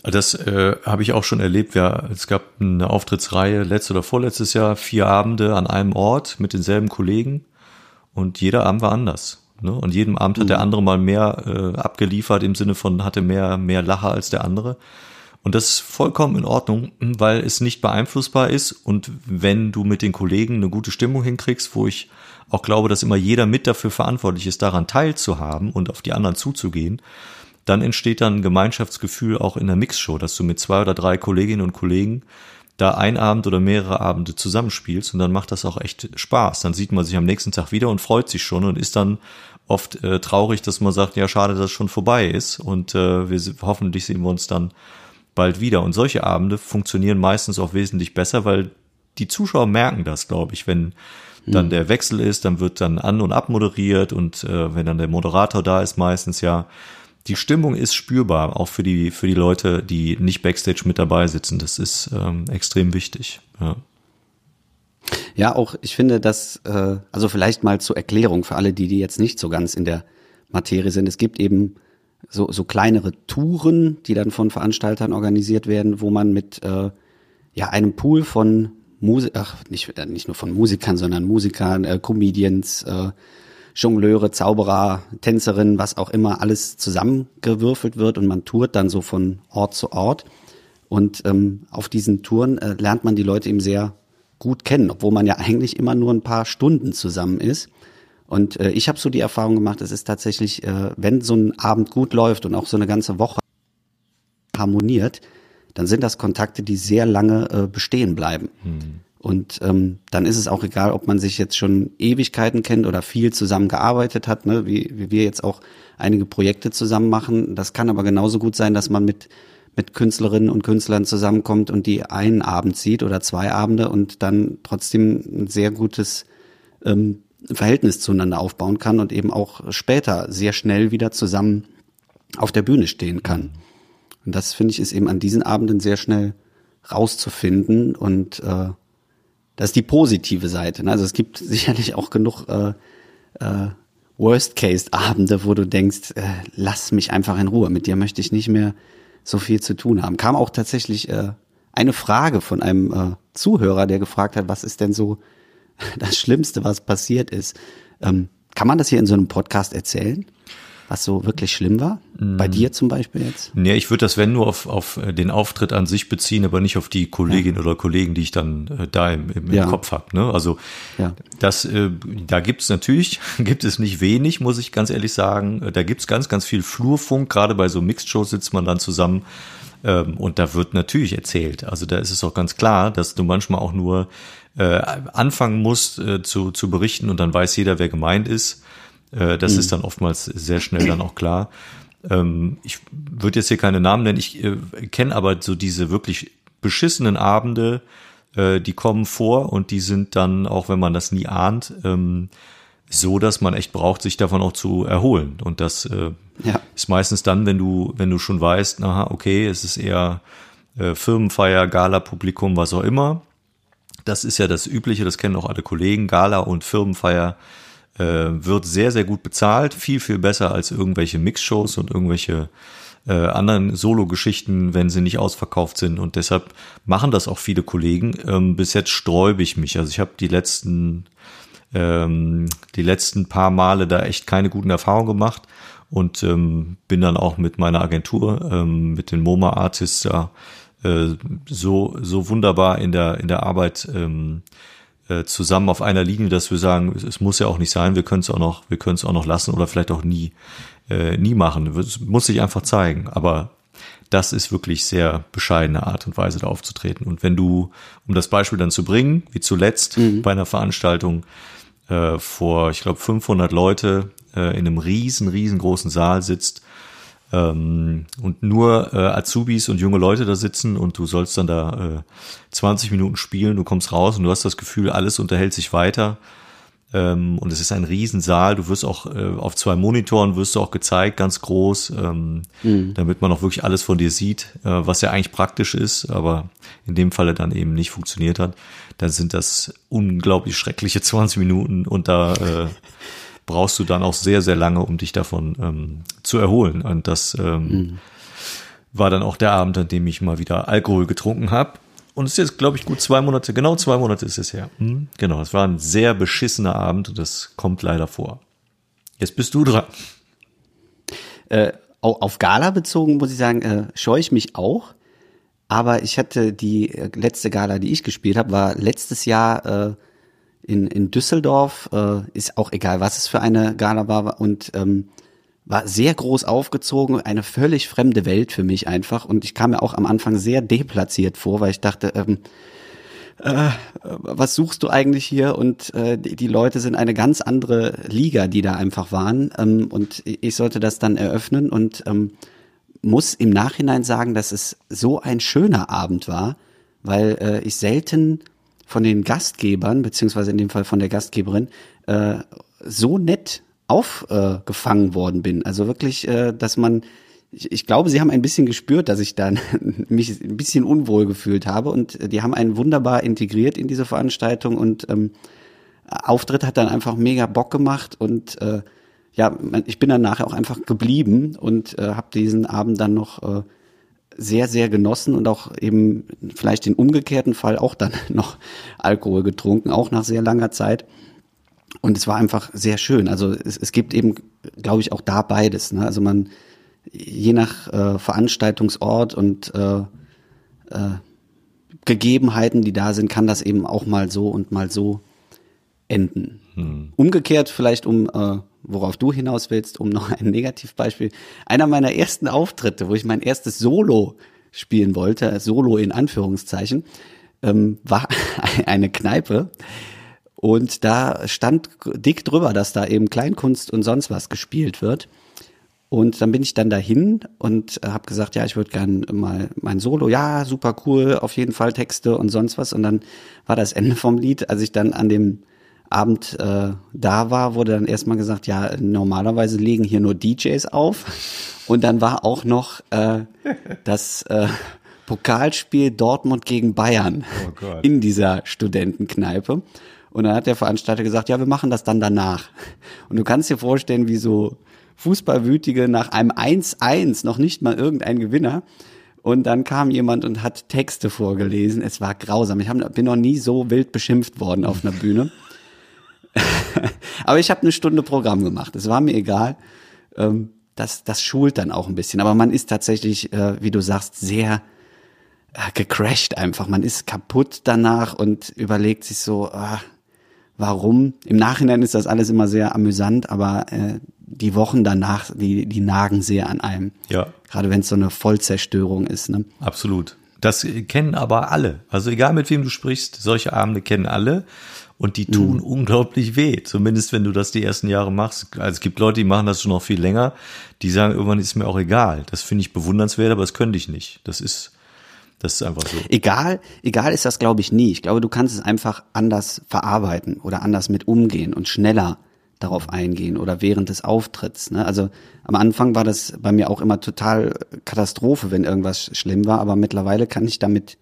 Das äh, habe ich auch schon erlebt. Ja, es gab eine Auftrittsreihe letztes oder vorletztes Jahr, vier Abende an einem Ort mit denselben Kollegen und jeder Abend war anders. Ne? Und jeden Abend mhm. hat der mhm. andere mal mehr äh, abgeliefert im Sinne von hatte mehr mehr Lacher als der andere. Und das ist vollkommen in Ordnung, weil es nicht beeinflussbar ist. Und wenn du mit den Kollegen eine gute Stimmung hinkriegst, wo ich auch glaube, dass immer jeder mit dafür verantwortlich ist, daran teilzuhaben und auf die anderen zuzugehen, dann entsteht dann ein Gemeinschaftsgefühl auch in der Mixshow, dass du mit zwei oder drei Kolleginnen und Kollegen da ein Abend oder mehrere Abende zusammenspielst und dann macht das auch echt Spaß. Dann sieht man sich am nächsten Tag wieder und freut sich schon und ist dann oft äh, traurig, dass man sagt, ja schade, dass es schon vorbei ist und äh, wir hoffentlich sehen wir uns dann bald wieder. Und solche Abende funktionieren meistens auch wesentlich besser, weil die Zuschauer merken das, glaube ich, wenn dann mhm. der Wechsel ist, dann wird dann an und abmoderiert und äh, wenn dann der Moderator da ist, meistens ja, die Stimmung ist spürbar, auch für die, für die Leute, die nicht Backstage mit dabei sitzen. Das ist ähm, extrem wichtig. Ja. Ja, auch ich finde, dass, äh, also vielleicht mal zur Erklärung für alle, die, die jetzt nicht so ganz in der Materie sind. Es gibt eben so, so kleinere Touren, die dann von Veranstaltern organisiert werden, wo man mit äh, ja einem Pool von Musik, ach nicht äh, nicht nur von Musikern, sondern Musikern, äh, Comedians, äh, Jongleure, Zauberer, Tänzerinnen, was auch immer, alles zusammengewürfelt wird und man tourt dann so von Ort zu Ort. Und ähm, auf diesen Touren äh, lernt man die Leute eben sehr gut kennen, obwohl man ja eigentlich immer nur ein paar Stunden zusammen ist. Und äh, ich habe so die Erfahrung gemacht, es ist tatsächlich, äh, wenn so ein Abend gut läuft und auch so eine ganze Woche harmoniert, dann sind das Kontakte, die sehr lange äh, bestehen bleiben. Mhm. Und ähm, dann ist es auch egal, ob man sich jetzt schon Ewigkeiten kennt oder viel zusammen gearbeitet hat, ne? wie, wie wir jetzt auch einige Projekte zusammen machen. Das kann aber genauso gut sein, dass man mit mit Künstlerinnen und Künstlern zusammenkommt und die einen Abend sieht oder zwei Abende und dann trotzdem ein sehr gutes ähm, Verhältnis zueinander aufbauen kann und eben auch später sehr schnell wieder zusammen auf der Bühne stehen kann. Und das finde ich ist eben an diesen Abenden sehr schnell rauszufinden und äh, das ist die positive Seite. Ne? Also es gibt sicherlich auch genug äh, äh, Worst-Case-Abende, wo du denkst, äh, lass mich einfach in Ruhe, mit dir möchte ich nicht mehr so viel zu tun haben. Kam auch tatsächlich äh, eine Frage von einem äh, Zuhörer, der gefragt hat, was ist denn so das Schlimmste, was passiert ist. Ähm, kann man das hier in so einem Podcast erzählen? Was so wirklich schlimm war? Bei mm. dir zum Beispiel jetzt? Nee, ich würde das, wenn nur auf, auf äh, den Auftritt an sich beziehen, aber nicht auf die Kolleginnen ja. oder Kollegen, die ich dann äh, da im, im, ja. Kopf habe. Ne? Also ja. das, äh, da gibt's natürlich, gibt es nicht wenig, muss ich ganz ehrlich sagen. Da gibt's ganz, ganz viel Flurfunk. Gerade bei so Mixed-Shows sitzt man dann zusammen ähm, und da wird natürlich erzählt. Also da ist es auch ganz klar, dass du manchmal auch nur äh, anfangen musst äh, zu, zu berichten und dann weiß jeder, wer gemeint ist. Äh, das mhm. ist dann oftmals sehr schnell dann auch klar. Ähm, ich würde jetzt hier keine Namen nennen, ich äh, kenne aber so diese wirklich beschissenen Abende, äh, die kommen vor und die sind dann, auch wenn man das nie ahnt, ähm, so, dass man echt braucht, sich davon auch zu erholen. Und das äh, ja. ist meistens dann, wenn du, wenn du schon weißt, aha, okay, es ist eher äh, Firmenfeier, Gala-Publikum, was auch immer. Das ist ja das Übliche, das kennen auch alle Kollegen. Gala und Firmenfeier äh, wird sehr, sehr gut bezahlt, viel, viel besser als irgendwelche Mixshows und irgendwelche äh, anderen Solo-Geschichten, wenn sie nicht ausverkauft sind. Und deshalb machen das auch viele Kollegen. Ähm, bis jetzt sträube ich mich. Also ich habe die letzten, ähm, die letzten paar Male da echt keine guten Erfahrungen gemacht und ähm, bin dann auch mit meiner Agentur, ähm, mit den MoMA Artists da äh, so, so wunderbar in der, in der Arbeit ähm, äh, zusammen auf einer Linie, dass wir sagen, es muss ja auch nicht sein, wir können es auch noch, wir können es auch noch lassen oder vielleicht auch nie, äh, nie machen. Es muss sich einfach zeigen. Aber das ist wirklich sehr bescheidene Art und Weise, da aufzutreten. Und wenn du, um das Beispiel dann zu bringen, wie zuletzt mhm. bei einer Veranstaltung äh, vor, ich glaube, 500 Leute äh, in einem riesen, riesengroßen Saal sitzt ähm, und nur äh, Azubis und junge Leute da sitzen und du sollst dann da äh, 20 Minuten spielen, du kommst raus und du hast das Gefühl, alles unterhält sich weiter. Ähm, und es ist ein Riesensaal. Du wirst auch äh, auf zwei Monitoren wirst du auch gezeigt, ganz groß, ähm, mhm. damit man auch wirklich alles von dir sieht, äh, was ja eigentlich praktisch ist, aber in dem Falle dann eben nicht funktioniert hat. Dann sind das unglaublich schreckliche 20 Minuten und da äh, brauchst du dann auch sehr, sehr lange, um dich davon ähm, zu erholen. Und das ähm, mhm. war dann auch der Abend, an dem ich mal wieder Alkohol getrunken habe. Und es ist jetzt, glaube ich, gut zwei Monate, genau zwei Monate ist es her. Mhm. Genau, es war ein sehr beschissener Abend und das kommt leider vor. Jetzt bist du dran. Äh, auf Gala bezogen, muss ich sagen, äh, scheue ich mich auch. Aber ich hatte die äh, letzte Gala, die ich gespielt habe, war letztes Jahr äh, in, in Düsseldorf, äh, ist auch egal, was es für eine Gala war und ähm, war sehr groß aufgezogen, eine völlig fremde Welt für mich einfach und ich kam mir auch am Anfang sehr deplatziert vor, weil ich dachte, ähm, äh, was suchst du eigentlich hier? Und äh, die, die, Leute sind eine ganz andere Liga, die da einfach waren. Ähm, und ich sollte das dann eröffnen und ähm, muss im Nachhinein sagen, dass es so ein schöner Abend war, weil äh, ich selten von den Gastgebern, beziehungsweise in dem Fall von der Gastgeberin, äh, so nett aufgefangen äh, worden bin. Also wirklich, äh, dass man, ich, ich, glaube, sie haben ein bisschen gespürt, dass ich dann mich ein bisschen unwohl gefühlt habe. Und die haben einen wunderbar integriert in diese Veranstaltung. Und ähm, Auftritt hat dann einfach mega Bock gemacht. Und äh, ja, ich bin dann nachher auch einfach geblieben und äh, habe diesen Abend dann noch äh, sehr, sehr genossen und auch eben vielleicht den umgekehrten Fall auch dann noch Alkohol getrunken, auch nach sehr langer Zeit. Und es war einfach sehr schön. Also es, es gibt eben, glaube ich, auch da beides. Ne? Also man, je nach äh, Veranstaltungsort und äh, äh, Gegebenheiten, die da sind, kann das eben auch mal so und mal so enden. Hm. Umgekehrt vielleicht, um äh, worauf du hinaus willst, um noch ein Negativbeispiel. Einer meiner ersten Auftritte, wo ich mein erstes Solo spielen wollte, Solo in Anführungszeichen, ähm, war eine Kneipe. Und da stand dick drüber, dass da eben Kleinkunst und sonst was gespielt wird. Und dann bin ich dann dahin und habe gesagt, ja, ich würde gern mal mein Solo, ja, super cool, auf jeden Fall Texte und sonst was. Und dann war das Ende vom Lied, als ich dann an dem Abend äh, da war, wurde dann erstmal gesagt, ja, normalerweise legen hier nur DJs auf. Und dann war auch noch äh, das äh, Pokalspiel Dortmund gegen Bayern oh in dieser Studentenkneipe. Und dann hat der Veranstalter gesagt, ja, wir machen das dann danach. Und du kannst dir vorstellen, wie so Fußballwütige nach einem 1-1, noch nicht mal irgendein Gewinner. Und dann kam jemand und hat Texte vorgelesen. Es war grausam. Ich hab, bin noch nie so wild beschimpft worden auf einer Bühne. Aber ich habe eine Stunde Programm gemacht. Es war mir egal. Ähm, das, das schult dann auch ein bisschen. Aber man ist tatsächlich, äh, wie du sagst, sehr äh, gecrashed einfach. Man ist kaputt danach und überlegt sich so, äh, warum. Im Nachhinein ist das alles immer sehr amüsant, aber äh, die Wochen danach, die, die nagen sehr an einem. Ja. Gerade wenn es so eine Vollzerstörung ist. Ne? Absolut. Das kennen aber alle. Also egal mit wem du sprichst, solche Abende kennen alle und die tun mhm. unglaublich weh. Zumindest wenn du das die ersten Jahre machst. Also es gibt Leute, die machen das schon noch viel länger. Die sagen, irgendwann ist mir auch egal. Das finde ich bewundernswert, aber das könnte ich nicht. Das ist, das ist einfach so. Egal, egal ist das, glaube ich, nie. Ich glaube, du kannst es einfach anders verarbeiten oder anders mit umgehen und schneller darauf eingehen oder während des Auftritts. Ne? Also am Anfang war das bei mir auch immer total Katastrophe, wenn irgendwas schlimm war, aber mittlerweile kann ich damit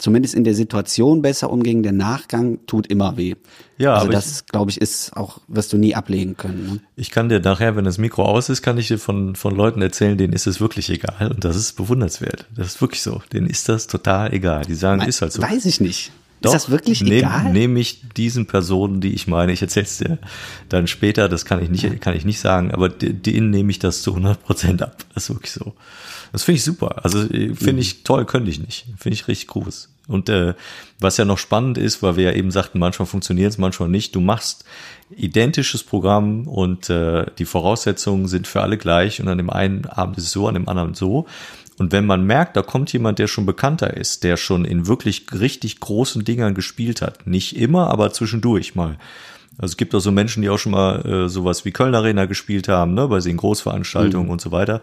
zumindest in der Situation besser umgehen. Der Nachgang tut immer weh. Ja, also aber das, glaube ich, ist auch, wirst du nie ablegen können. Ne? Ich kann dir nachher, wenn das Mikro aus ist, kann ich dir von, von Leuten erzählen, denen ist es wirklich egal. Und das ist bewundernswert. Das ist wirklich so. Denen ist das total egal. Die sagen, ist halt so. Weiß ich nicht. Doch, ist das wirklich nehm, egal? Nehme ich diesen Personen, die ich meine, ich erzähl's dir dann später, das kann ich nicht, kann ich nicht sagen, aber denen nehme ich das zu 100 Prozent ab. Das ist wirklich so. Das finde ich super. Also äh, finde ich toll, könnte ich nicht. Finde ich richtig groß. Und äh, was ja noch spannend ist, weil wir ja eben sagten, manchmal funktioniert es, manchmal nicht. Du machst identisches Programm und äh, die Voraussetzungen sind für alle gleich und an dem einen Abend ist es so, an dem anderen so. Und wenn man merkt, da kommt jemand, der schon bekannter ist, der schon in wirklich richtig großen Dingern gespielt hat, nicht immer, aber zwischendurch mal. Also es gibt auch so Menschen, die auch schon mal äh, sowas wie Köln Arena gespielt haben, ne, bei den Großveranstaltungen mhm. und so weiter.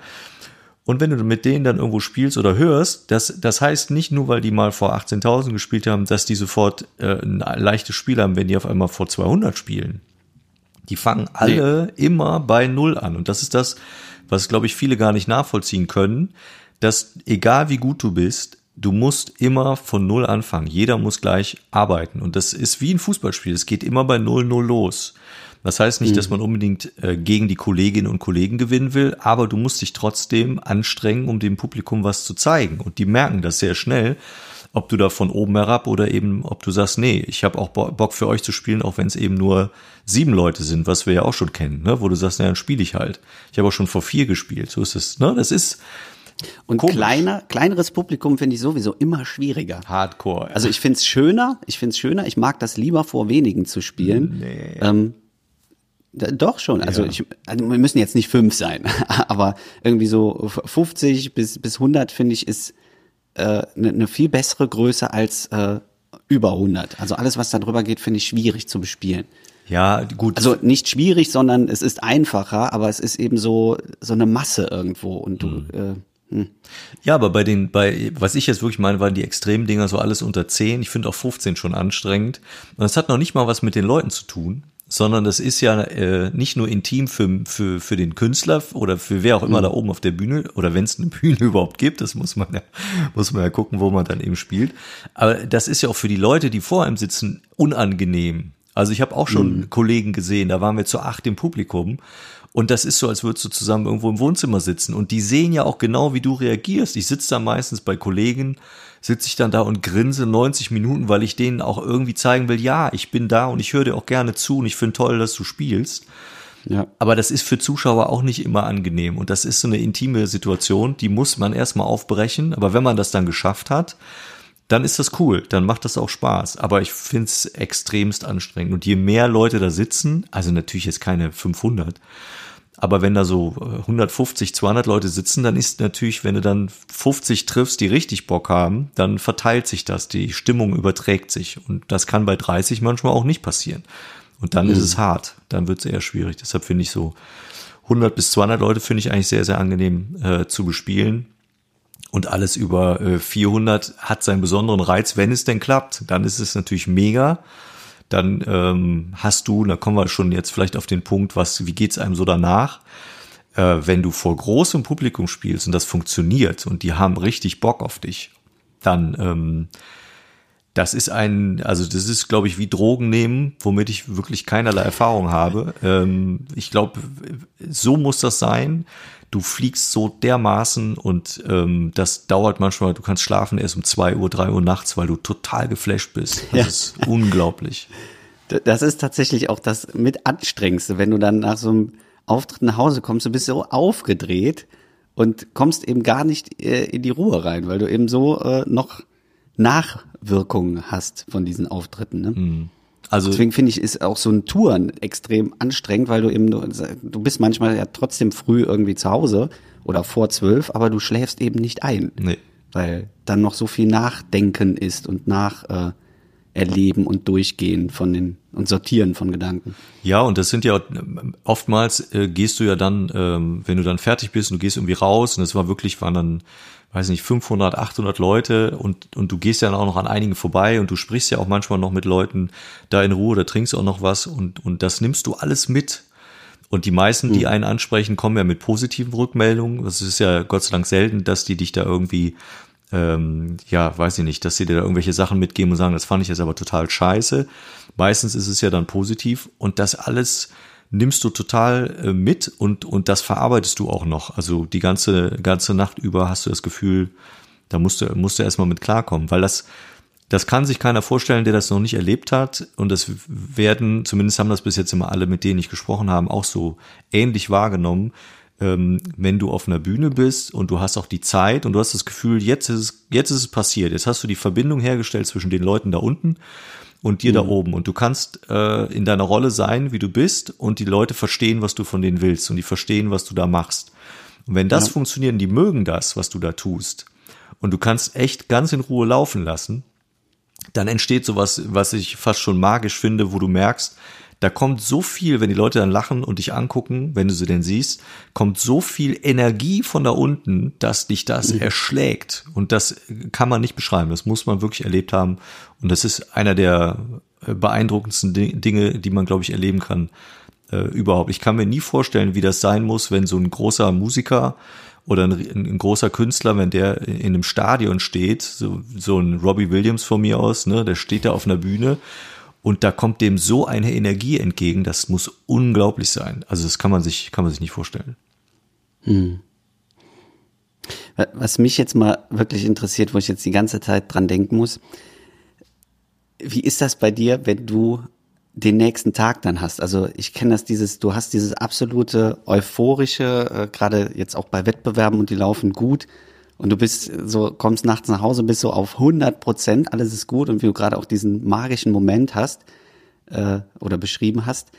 Und wenn du mit denen dann irgendwo spielst oder hörst, das, das heißt nicht nur, weil die mal vor 18.000 gespielt haben, dass die sofort äh, ein leichtes Spiel haben, wenn die auf einmal vor 200 spielen. Die fangen alle nee. immer bei Null an. Und das ist das, was, glaube ich, viele gar nicht nachvollziehen können, dass egal wie gut du bist, du musst immer von Null anfangen. Jeder muss gleich arbeiten. Und das ist wie ein Fußballspiel. Es geht immer bei Null Null los. Das heißt nicht, mhm. dass man unbedingt äh, gegen die Kolleginnen und Kollegen gewinnen will, aber du musst dich trotzdem anstrengen, um dem Publikum was zu zeigen. Und die merken das sehr schnell, ob du da von oben herab oder eben, ob du sagst, nee, ich habe auch Bock für euch zu spielen, auch wenn es eben nur sieben Leute sind, was wir ja auch schon kennen, ne? wo du sagst, naja, dann spiele ich halt. Ich habe auch schon vor vier gespielt. So ist es. Ne? Das ist und kleiner, kleineres Publikum finde ich sowieso immer schwieriger. Hardcore. Ja. Also ich finde es schöner, ich finde es schöner, ich mag das lieber vor wenigen zu spielen. Nee. Ähm, doch schon. Also, ja. ich, also wir müssen jetzt nicht fünf sein, aber irgendwie so 50 bis, bis 100 finde ich ist eine äh, ne, ne viel bessere Größe als äh, über 100. Also alles, was da drüber geht, finde ich schwierig zu bespielen. Ja, gut. Also nicht schwierig, sondern es ist einfacher, aber es ist eben so so eine Masse irgendwo und du. Mhm. Äh, hm. Ja, aber bei den, bei, was ich jetzt wirklich meine, waren die extremen Dinger so alles unter 10. Ich finde auch 15 schon anstrengend. Und das hat noch nicht mal was mit den Leuten zu tun, sondern das ist ja äh, nicht nur intim für, für, für den Künstler oder für wer auch immer mhm. da oben auf der Bühne oder wenn es eine Bühne überhaupt gibt, das muss man ja, muss man ja gucken, wo man dann eben spielt. Aber das ist ja auch für die Leute, die vor einem sitzen, unangenehm. Also ich habe auch schon mhm. Kollegen gesehen, da waren wir zu acht im Publikum und das ist so, als würdest du zusammen irgendwo im Wohnzimmer sitzen. Und die sehen ja auch genau, wie du reagierst. Ich sitze da meistens bei Kollegen, sitze ich dann da und grinse 90 Minuten, weil ich denen auch irgendwie zeigen will, ja, ich bin da und ich höre dir auch gerne zu und ich finde toll, dass du spielst. Ja. Aber das ist für Zuschauer auch nicht immer angenehm. Und das ist so eine intime Situation, die muss man erstmal aufbrechen. Aber wenn man das dann geschafft hat, dann ist das cool, dann macht das auch Spaß. Aber ich finde es extremst anstrengend. Und je mehr Leute da sitzen, also natürlich jetzt keine 500, aber wenn da so 150, äh, 200 Leute sitzen, dann ist natürlich, wenn du dann 50 triffst, die richtig Bock haben, dann verteilt sich das, die Stimmung überträgt sich. Und das kann bei 30 manchmal auch nicht passieren. Und dann mhm. ist es hart, dann wird es eher schwierig. Deshalb finde ich so 100 bis 200 Leute finde ich eigentlich sehr, sehr angenehm äh, zu bespielen. Und alles über äh, 400 hat seinen besonderen Reiz, wenn es denn klappt. Dann ist es natürlich mega dann ähm, hast du, da kommen wir schon jetzt vielleicht auf den Punkt, was, wie geht's einem so danach? Äh, wenn du vor großem Publikum spielst und das funktioniert und die haben richtig Bock auf dich, dann ähm, das ist ein, also das ist, glaube ich, wie Drogen nehmen, womit ich wirklich keinerlei Erfahrung habe. Ähm, ich glaube, so muss das sein. Du fliegst so dermaßen und ähm, das dauert manchmal, du kannst schlafen erst um zwei Uhr, drei Uhr nachts, weil du total geflasht bist. Das ja. ist unglaublich. Das ist tatsächlich auch das mit anstrengendste, wenn du dann nach so einem Auftritt nach Hause kommst, du bist so aufgedreht und kommst eben gar nicht äh, in die Ruhe rein, weil du eben so äh, noch Nachwirkungen hast von diesen Auftritten. Ne? Mhm. Also deswegen finde ich ist auch so ein Touren extrem anstrengend, weil du eben du bist manchmal ja trotzdem früh irgendwie zu Hause oder vor zwölf, aber du schläfst eben nicht ein, nee. weil dann noch so viel Nachdenken ist und nach äh, erleben und durchgehen von den und sortieren von Gedanken. Ja, und das sind ja oftmals äh, gehst du ja dann, ähm, wenn du dann fertig bist und du gehst irgendwie raus und es war wirklich waren dann weiß nicht, 500, 800 Leute und, und du gehst ja auch noch an einigen vorbei und du sprichst ja auch manchmal noch mit Leuten da in Ruhe oder trinkst auch noch was und, und das nimmst du alles mit. Und die meisten, die mhm. einen ansprechen, kommen ja mit positiven Rückmeldungen. Das ist ja Gott sei Dank selten, dass die dich da irgendwie ähm, ja, weiß ich nicht, dass sie dir da irgendwelche Sachen mitgeben und sagen, das fand ich jetzt aber total scheiße. Meistens ist es ja dann positiv und das alles nimmst du total äh, mit und, und das verarbeitest du auch noch. Also die ganze, ganze Nacht über hast du das Gefühl, da musst du, musst du erstmal mit klarkommen, weil das, das kann sich keiner vorstellen, der das noch nicht erlebt hat. Und das werden, zumindest haben das bis jetzt immer alle, mit denen ich gesprochen habe, auch so ähnlich wahrgenommen. Ähm, wenn du auf einer Bühne bist und du hast auch die Zeit und du hast das Gefühl, jetzt ist jetzt ist es passiert. Jetzt hast du die Verbindung hergestellt zwischen den Leuten da unten und dir mhm. da oben. Und du kannst äh, in deiner Rolle sein, wie du bist, und die Leute verstehen, was du von denen willst und die verstehen, was du da machst. Und wenn das ja. funktioniert, die mögen das, was du da tust, und du kannst echt ganz in Ruhe laufen lassen, dann entsteht sowas, was ich fast schon magisch finde, wo du merkst, da kommt so viel, wenn die Leute dann lachen und dich angucken, wenn du sie denn siehst, kommt so viel Energie von da unten, dass dich das mhm. erschlägt. Und das kann man nicht beschreiben. Das muss man wirklich erlebt haben. Und das ist einer der äh, beeindruckendsten Dinge, die man, glaube ich, erleben kann äh, überhaupt. Ich kann mir nie vorstellen, wie das sein muss, wenn so ein großer Musiker oder ein, ein, großer Künstler, wenn der in einem Stadion steht, so, so ein Robbie Williams von mir aus, ne, der steht da auf einer Bühne und da kommt dem so eine Energie entgegen, das muss unglaublich sein. Also das kann man sich, kann man sich nicht vorstellen. Hm. Was mich jetzt mal wirklich interessiert, wo ich jetzt die ganze Zeit dran denken muss, wie ist das bei dir, wenn du den nächsten Tag dann hast. Also ich kenne das dieses, du hast dieses absolute euphorische, äh, gerade jetzt auch bei Wettbewerben und die laufen gut und du bist so, kommst nachts nach Hause, bist so auf 100 Prozent, alles ist gut und wie du gerade auch diesen magischen Moment hast äh, oder beschrieben hast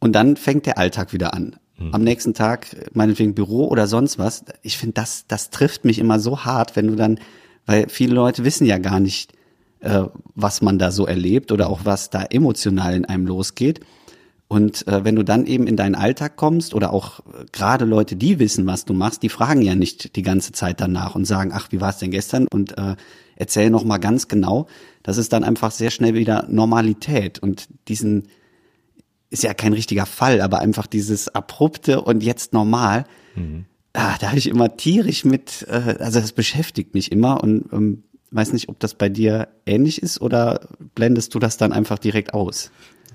und dann fängt der Alltag wieder an. Mhm. Am nächsten Tag, meinetwegen Büro oder sonst was. Ich finde, das, das trifft mich immer so hart, wenn du dann, weil viele Leute wissen ja gar nicht, äh, was man da so erlebt oder auch was da emotional in einem losgeht. Und äh, wenn du dann eben in deinen Alltag kommst oder auch äh, gerade Leute, die wissen, was du machst, die fragen ja nicht die ganze Zeit danach und sagen, ach, wie war es denn gestern? Und äh, erzähl noch mal ganz genau. Das ist dann einfach sehr schnell wieder Normalität und diesen ist ja kein richtiger Fall, aber einfach dieses abrupte und jetzt normal. Mhm. Ah, da habe ich immer tierisch mit, äh, also das beschäftigt mich immer und ähm, weiß nicht, ob das bei dir ähnlich ist oder blendest du das dann einfach direkt aus?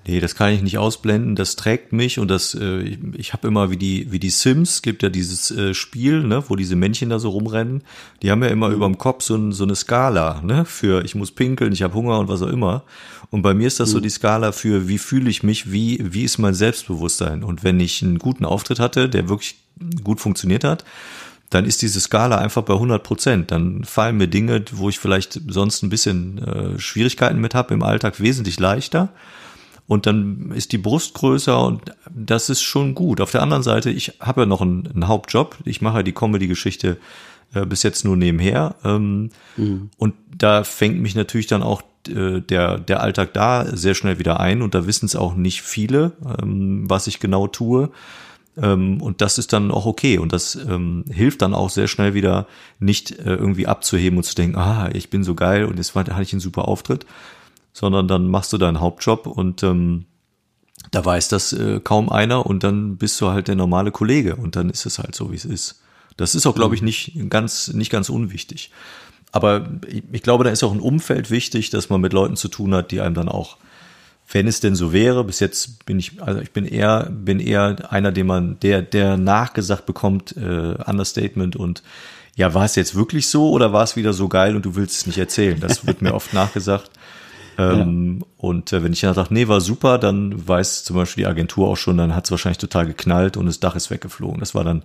Nee, das kann ich nicht ausblenden. Das trägt mich und das, äh, ich, ich habe immer wie die, wie die Sims, gibt ja dieses äh, Spiel, ne, wo diese Männchen da so rumrennen. Die haben ja immer mhm. überm Kopf so, so eine Skala, ne, für ich muss pinkeln, ich habe Hunger und was auch immer. Und bei mir ist das mhm. so die Skala für wie fühle ich mich, wie, wie ist mein Selbstbewusstsein. Und wenn ich einen guten Auftritt hatte, der wirklich gut funktioniert hat, dann ist diese Skala einfach bei 100 Prozent. Dann fallen mir Dinge, wo ich vielleicht sonst ein bisschen äh, Schwierigkeiten mit habe im Alltag, wesentlich leichter. Und dann ist die Brust größer und das ist schon gut. Auf der anderen Seite, ich habe ja noch einen, einen Hauptjob. Ich mache ja die Comedy-Geschichte äh, bis jetzt nur nebenher. Ähm, mhm. Und da fängt mich natürlich dann auch äh, der, der Alltag da sehr schnell wieder ein. Und da wissen es auch nicht viele, ähm, was ich genau tue. Ähm, und das ist dann auch okay. Und das ähm, hilft dann auch sehr schnell wieder, nicht äh, irgendwie abzuheben und zu denken, ah, ich bin so geil und jetzt hatte ich einen super Auftritt, sondern dann machst du deinen Hauptjob und ähm, da weiß das äh, kaum einer und dann bist du halt der normale Kollege und dann ist es halt so, wie es ist. Das ist auch, glaube ich, mhm. nicht ganz, nicht ganz unwichtig. Aber ich, ich glaube, da ist auch ein Umfeld wichtig, dass man mit Leuten zu tun hat, die einem dann auch wenn es denn so wäre, bis jetzt bin ich, also ich bin eher, bin eher einer, dem man, der, der nachgesagt bekommt, äh, Understatement und ja, war es jetzt wirklich so oder war es wieder so geil und du willst es nicht erzählen? Das wird mir oft nachgesagt. Ähm, ja. Und äh, wenn ich dann sage, nee, war super, dann weiß zum Beispiel die Agentur auch schon, dann hat es wahrscheinlich total geknallt und das Dach ist weggeflogen. Das war dann,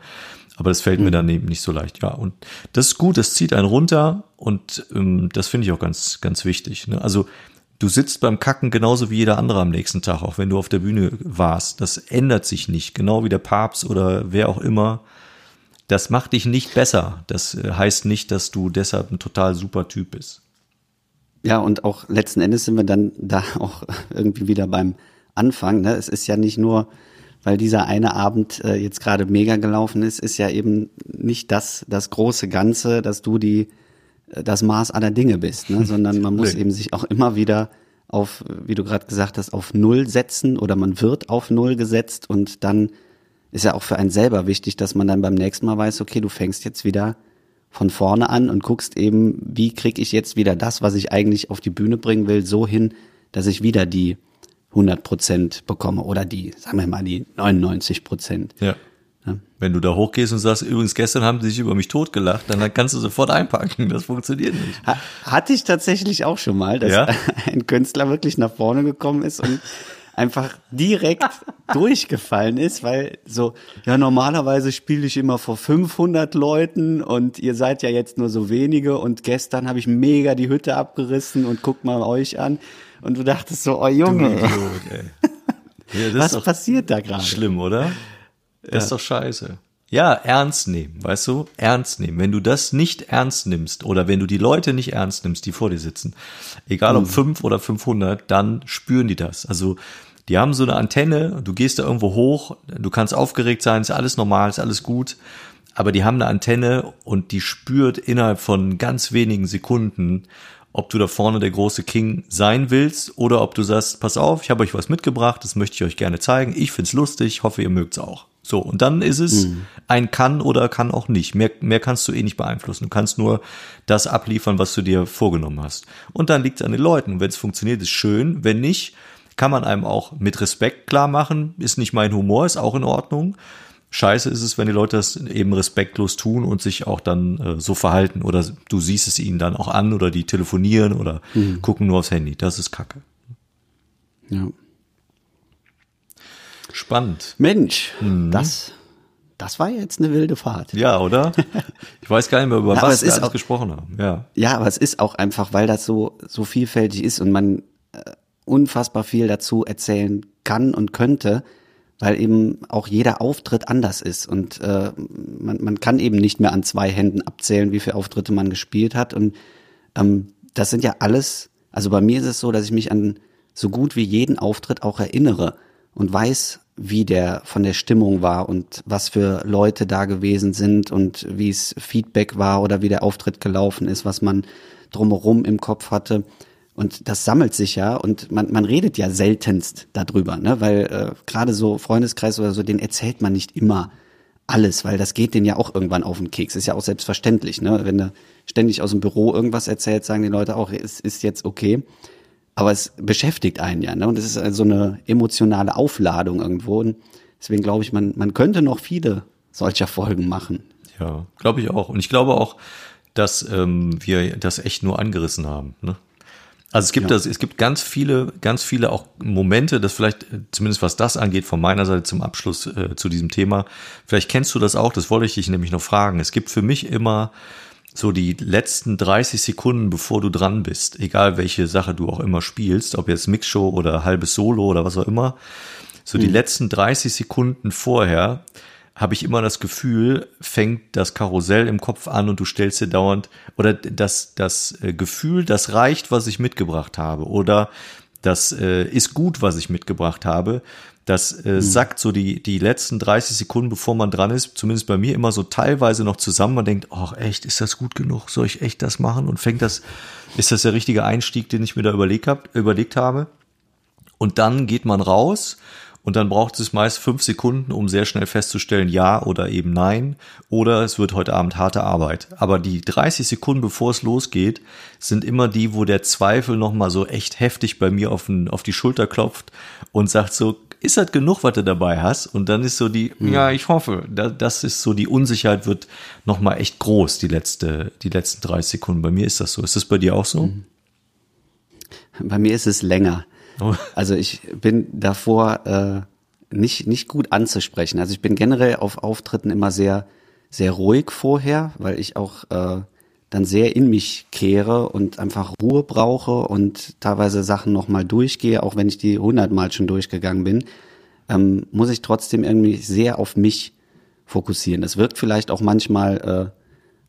aber das fällt mhm. mir dann eben nicht so leicht. Ja, und das ist gut, das zieht einen runter und ähm, das finde ich auch ganz, ganz wichtig. Ne? Also Du sitzt beim Kacken genauso wie jeder andere am nächsten Tag, auch wenn du auf der Bühne warst. Das ändert sich nicht, genau wie der Papst oder wer auch immer. Das macht dich nicht besser. Das äh, heißt nicht, dass du deshalb ein total super Typ bist. Ja, und auch letzten Endes sind wir dann da auch irgendwie wieder beim Anfang. Ne? Es ist ja nicht nur, weil dieser eine Abend äh, jetzt gerade mega gelaufen ist, ist ja eben nicht das, das große Ganze, dass du die das Maß aller Dinge bist, ne? sondern man muss eben sich auch immer wieder auf, wie du gerade gesagt hast, auf Null setzen oder man wird auf Null gesetzt und dann ist ja auch für einen selber wichtig, dass man dann beim nächsten Mal weiß, okay, du fängst jetzt wieder von vorne an und guckst eben, wie krieg ich jetzt wieder das, was ich eigentlich auf die Bühne bringen will, so hin, dass ich wieder die 100 Prozent bekomme oder die, sagen wir mal, die 99 Prozent. Ja. ja. Wenn du da hochgehst und sagst, übrigens gestern haben sie sich über mich totgelacht, dann kannst du sofort einpacken. Das funktioniert nicht. Hatte ich tatsächlich auch schon mal, dass ja? ein Künstler wirklich nach vorne gekommen ist und einfach direkt durchgefallen ist, weil so, ja, normalerweise spiele ich immer vor 500 Leuten und ihr seid ja jetzt nur so wenige und gestern habe ich mega die Hütte abgerissen und guck mal euch an und du dachtest so, oh Junge. Du Idiot, ey. Ja, Was passiert da gerade? Schlimm, oder? Das ja. ist doch scheiße. Ja, ernst nehmen, weißt du? Ernst nehmen. Wenn du das nicht ernst nimmst oder wenn du die Leute nicht ernst nimmst, die vor dir sitzen, egal ob mhm. fünf oder 500, dann spüren die das. Also die haben so eine Antenne, du gehst da irgendwo hoch, du kannst aufgeregt sein, ist alles normal, ist alles gut, aber die haben eine Antenne und die spürt innerhalb von ganz wenigen Sekunden, ob du da vorne der große King sein willst oder ob du sagst, pass auf, ich habe euch was mitgebracht, das möchte ich euch gerne zeigen, ich find's lustig, hoffe ihr mögt's auch. So, und dann ist es mhm. ein kann oder kann auch nicht. Mehr, mehr kannst du eh nicht beeinflussen. Du kannst nur das abliefern, was du dir vorgenommen hast. Und dann liegt es an den Leuten. Und wenn es funktioniert, ist schön. Wenn nicht, kann man einem auch mit Respekt klar machen, ist nicht mein Humor, ist auch in Ordnung. Scheiße ist es, wenn die Leute das eben respektlos tun und sich auch dann äh, so verhalten oder du siehst es ihnen dann auch an oder die telefonieren oder mhm. gucken nur aufs Handy. Das ist Kacke. Ja. Spannend. Mensch, mhm. das, das war jetzt eine wilde Fahrt. Ja, oder? Ich weiß gar nicht mehr, über was wir alles gesprochen haben. Ja. ja, aber es ist auch einfach, weil das so, so vielfältig ist und man äh, unfassbar viel dazu erzählen kann und könnte, weil eben auch jeder Auftritt anders ist und äh, man, man kann eben nicht mehr an zwei Händen abzählen, wie viele Auftritte man gespielt hat und ähm, das sind ja alles, also bei mir ist es so, dass ich mich an so gut wie jeden Auftritt auch erinnere und weiß, wie der von der Stimmung war und was für Leute da gewesen sind und wie es Feedback war oder wie der Auftritt gelaufen ist, was man drumherum im Kopf hatte. Und das sammelt sich ja und man, man redet ja seltenst darüber, ne? weil äh, gerade so Freundeskreis oder so, den erzählt man nicht immer alles, weil das geht denen ja auch irgendwann auf den Keks. Ist ja auch selbstverständlich, ne? Wenn du ständig aus dem Büro irgendwas erzählt, sagen die Leute auch, es ist jetzt okay. Aber es beschäftigt einen ja, ne? Und es ist also eine emotionale Aufladung irgendwo. Und deswegen glaube ich, man, man könnte noch viele solcher Folgen machen. Ja, glaube ich auch. Und ich glaube auch, dass ähm, wir das echt nur angerissen haben. Ne? Also es gibt ja. das, es gibt ganz viele, ganz viele auch Momente, das vielleicht, äh, zumindest was das angeht, von meiner Seite zum Abschluss äh, zu diesem Thema. Vielleicht kennst du das auch, das wollte ich dich nämlich noch fragen. Es gibt für mich immer so die letzten 30 Sekunden, bevor du dran bist, egal welche Sache du auch immer spielst, ob jetzt Mixshow oder halbes Solo oder was auch immer, so die mhm. letzten 30 Sekunden vorher habe ich immer das Gefühl, fängt das Karussell im Kopf an und du stellst dir dauernd, oder das, das äh, Gefühl, das reicht, was ich mitgebracht habe, oder das äh, ist gut, was ich mitgebracht habe. Das äh, mhm. sackt so die, die letzten 30 Sekunden, bevor man dran ist, zumindest bei mir immer so teilweise noch zusammen. Man denkt, ach echt, ist das gut genug? Soll ich echt das machen? Und fängt das, ist das der richtige Einstieg, den ich mir da überlegt, hab, überlegt habe? Und dann geht man raus und dann braucht es meist fünf Sekunden, um sehr schnell festzustellen, ja oder eben nein. Oder es wird heute Abend harte Arbeit. Aber die 30 Sekunden, bevor es losgeht, sind immer die, wo der Zweifel nochmal so echt heftig bei mir auf, den, auf die Schulter klopft und sagt so, ist das genug, was du dabei hast? Und dann ist so die, mhm. ja, ich hoffe, das ist so, die Unsicherheit wird nochmal echt groß, die letzte, die letzten 30 Sekunden. Bei mir ist das so. Ist das bei dir auch so? Mhm. Bei mir ist es länger. Also ich bin davor äh, nicht, nicht gut anzusprechen. Also ich bin generell auf Auftritten immer sehr, sehr ruhig vorher, weil ich auch äh, dann sehr in mich kehre und einfach Ruhe brauche und teilweise Sachen nochmal durchgehe, auch wenn ich die hundertmal schon durchgegangen bin, ähm, muss ich trotzdem irgendwie sehr auf mich fokussieren. Das wirkt vielleicht auch manchmal äh,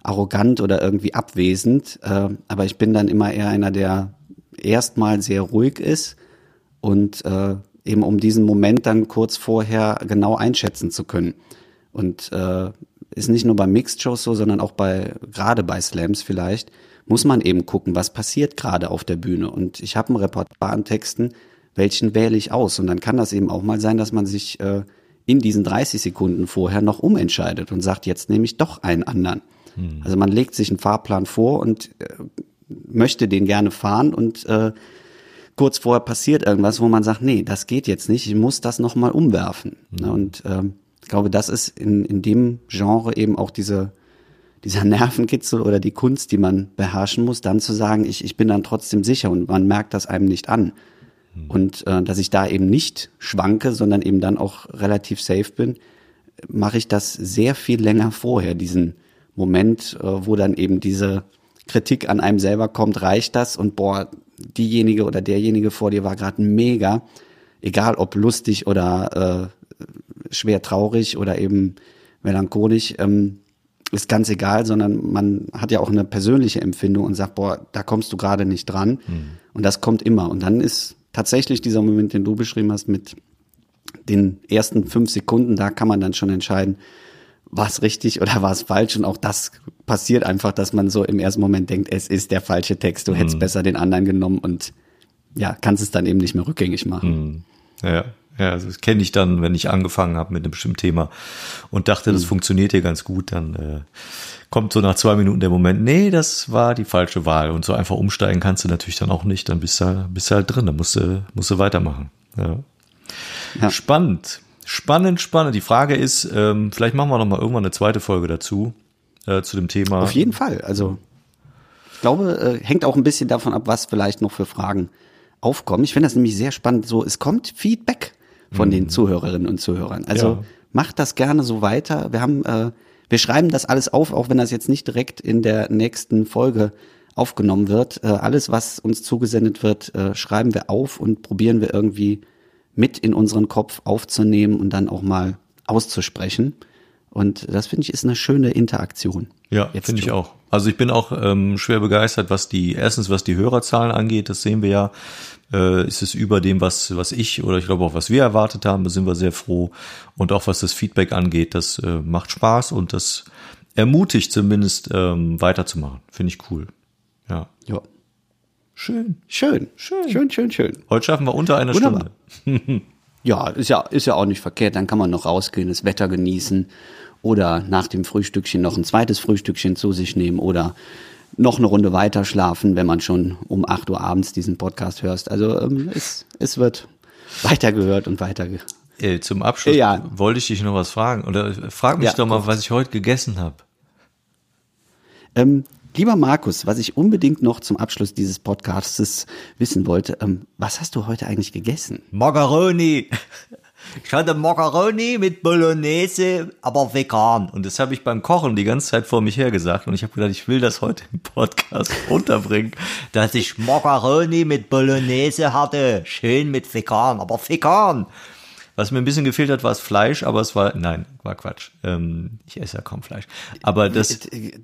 arrogant oder irgendwie abwesend, äh, aber ich bin dann immer eher einer, der erstmal sehr ruhig ist und äh, eben um diesen Moment dann kurz vorher genau einschätzen zu können. Und äh, ist nicht nur bei Mixed-Shows so, sondern auch bei, gerade bei Slams vielleicht, muss man eben gucken, was passiert gerade auf der Bühne. Und ich habe ein Repertoire an Texten, welchen wähle ich aus? Und dann kann das eben auch mal sein, dass man sich äh, in diesen 30 Sekunden vorher noch umentscheidet und sagt, jetzt nehme ich doch einen anderen. Also man legt sich einen Fahrplan vor und äh, möchte den gerne fahren und äh, kurz vorher passiert irgendwas, wo man sagt, nee, das geht jetzt nicht, ich muss das nochmal umwerfen. Ne, Und ähm, ich glaube, das ist in, in dem Genre eben auch diese, dieser Nervenkitzel oder die Kunst, die man beherrschen muss, dann zu sagen, ich, ich bin dann trotzdem sicher und man merkt das einem nicht an. Und äh, dass ich da eben nicht schwanke, sondern eben dann auch relativ safe bin, mache ich das sehr viel länger vorher, diesen Moment, äh, wo dann eben diese Kritik an einem selber kommt, reicht das und boah, diejenige oder derjenige vor dir war gerade mega, egal ob lustig oder äh, schwer traurig oder eben melancholisch, ähm, ist ganz egal, sondern man hat ja auch eine persönliche Empfindung und sagt, boah, da kommst du gerade nicht dran. Und das kommt immer. Und dann ist tatsächlich dieser Moment, den du beschrieben hast, mit den ersten fünf Sekunden, da kann man dann schon entscheiden, war es richtig oder war es falsch. Und auch das passiert einfach, dass man so im ersten Moment denkt, es ist der falsche Text, du hättest besser den anderen genommen und ja, kannst es dann eben nicht mehr rückgängig machen. Ja, ja, also das kenne ich dann, wenn ich angefangen habe mit einem bestimmten Thema und dachte, das funktioniert hier ganz gut, dann äh, kommt so nach zwei Minuten der Moment, nee, das war die falsche Wahl. Und so einfach umsteigen kannst du natürlich dann auch nicht, dann bist du, bist du halt drin, dann musst du, musst du weitermachen. Ja. Ja. Spannend, spannend, spannend. Die Frage ist, ähm, vielleicht machen wir noch mal irgendwann eine zweite Folge dazu, äh, zu dem Thema. Auf jeden Fall. Also ich glaube, äh, hängt auch ein bisschen davon ab, was vielleicht noch für Fragen aufkommen. Ich finde das nämlich sehr spannend. So, es kommt Feedback von den Zuhörerinnen und Zuhörern. Also Ja. macht das gerne so weiter. Wir haben, äh, wir schreiben das alles auf, auch wenn das jetzt nicht direkt in der nächsten Folge aufgenommen wird. Äh, alles, was uns zugesendet wird, äh, schreiben wir auf und probieren wir irgendwie mit in unseren Kopf aufzunehmen und dann auch mal auszusprechen. Und das finde ich ist eine schöne Interaktion. Ja, finde ich auch. Also ich bin auch ähm, schwer begeistert, was die erstens was die Hörerzahlen angeht. Das sehen wir ja. Äh, ist es über dem, was was ich oder ich glaube auch was wir erwartet haben. Da sind wir sehr froh. Und auch was das Feedback angeht, das äh, macht Spaß und das ermutigt zumindest ähm, weiterzumachen. Finde ich cool. Ja, Ja. Schön. Schön. Schön. Schön, schön, schön. Heute schaffen wir unter einer Wunderbar. Stunde. Ja, ist ja, ist ja auch nicht verkehrt. Dann kann man noch rausgehen, das Wetter genießen oder nach dem Frühstückchen noch ein zweites Frühstückchen zu sich nehmen oder noch eine Runde weiter schlafen, wenn man schon um 8 Uhr abends diesen Podcast hörst. Also ähm, es, es wird weitergehört und weiter. Äh, zum Abschluss Ja. wollte ich dich noch was fragen. Oder äh, frag mich Ja, doch mal, komm. was ich heute gegessen habe. Ähm, lieber Markus, was ich unbedingt noch zum Abschluss dieses Podcasts wissen wollte, ähm, was hast du heute eigentlich gegessen? Macaroni. Ich hatte Macaroni mit Bolognese, aber vegan. Und das habe ich beim Kochen die ganze Zeit vor mich her gesagt. Und ich habe gedacht, ich will das heute im Podcast unterbringen, dass ich Macaroni mit Bolognese hatte. Schön mit vegan, aber vegan. Was mir ein bisschen gefehlt hat, war das Fleisch, aber es war, nein, war Quatsch. Ähm, ich esse ja kaum Fleisch. Aber das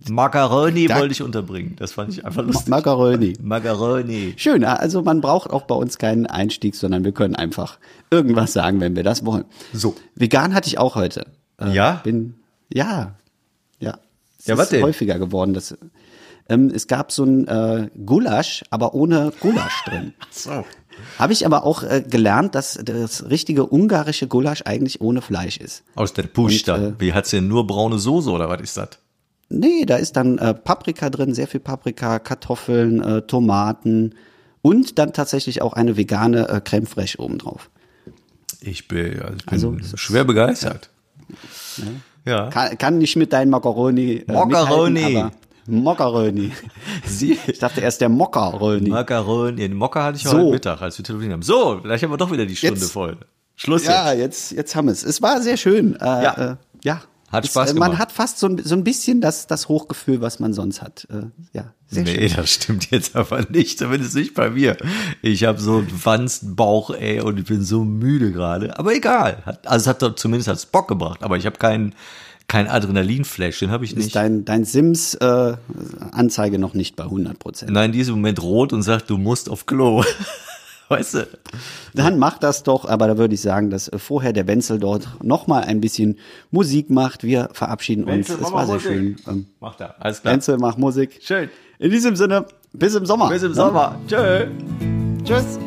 Macaroni Da- wollte ich unterbringen. Das fand ich einfach lustig. Macaroni. Macaroni. Schön, also man braucht auch bei uns keinen Einstieg, sondern wir können einfach irgendwas sagen, wenn wir das wollen. So. Vegan hatte ich auch heute. Äh, Ja? Bin, ja, ja. Es Ja, was ist denn? häufiger geworden. Das, ähm, es gab so ein äh, Gulasch, aber ohne Gulasch drin. So. Habe ich aber auch äh, gelernt, dass das richtige ungarische Gulasch eigentlich ohne Fleisch ist. Aus der Pusta. Äh, Wie hat's denn nur braune Soße oder was ist das? Nee, da ist dann äh, Paprika drin, sehr viel Paprika, Kartoffeln, äh, Tomaten und dann tatsächlich auch eine vegane äh, Creme fraiche obendrauf. Ich bin, also ich bin Also, schwer begeistert. Ja. Kann, kann nicht mit deinem Macaroni. Äh, Macaroni. Macaroni. Sie, Ich dachte erst der Moccaroni. Macaroni. Den Mocker hatte ich So. heute Mittag, als wir telefoniert haben. So, vielleicht haben wir doch wieder die Stunde Jetzt- voll. Schluss Ja, jetzt. jetzt, jetzt haben wir es. Es war sehr schön. Äh, Ja. Äh, ja. Hat es, Spaß äh, Man gemacht. hat fast so ein, so ein bisschen das, das Hochgefühl, was man sonst hat. Äh, ja, sehr Nee, schön. das stimmt jetzt aber nicht, zumindest nicht bei mir. Ich habe so einen Wanstenbauch, ey, und ich bin so müde gerade. Aber egal. Also es hat doch zumindest hat's Bock gebracht, aber ich habe keinen kein Adrenalinflash, den habe ich Ist nicht. dein, dein Sims-Anzeige noch nicht bei 100 Prozent. Nein, in diesem Moment rot und sagt, du musst auf Klo. Weißt du? Dann mach das doch, aber da würde ich sagen, dass äh, vorher der Wenzel dort noch mal ein bisschen Musik macht. Wir verabschieden Wenzel, uns. mach Es war sehr Musik. schön. Ähm, Mach da. Alles klar. Wenzel macht Musik. Schön. In diesem Sinne, bis im Sommer. Bis im Sommer. Tschö. Tschüss.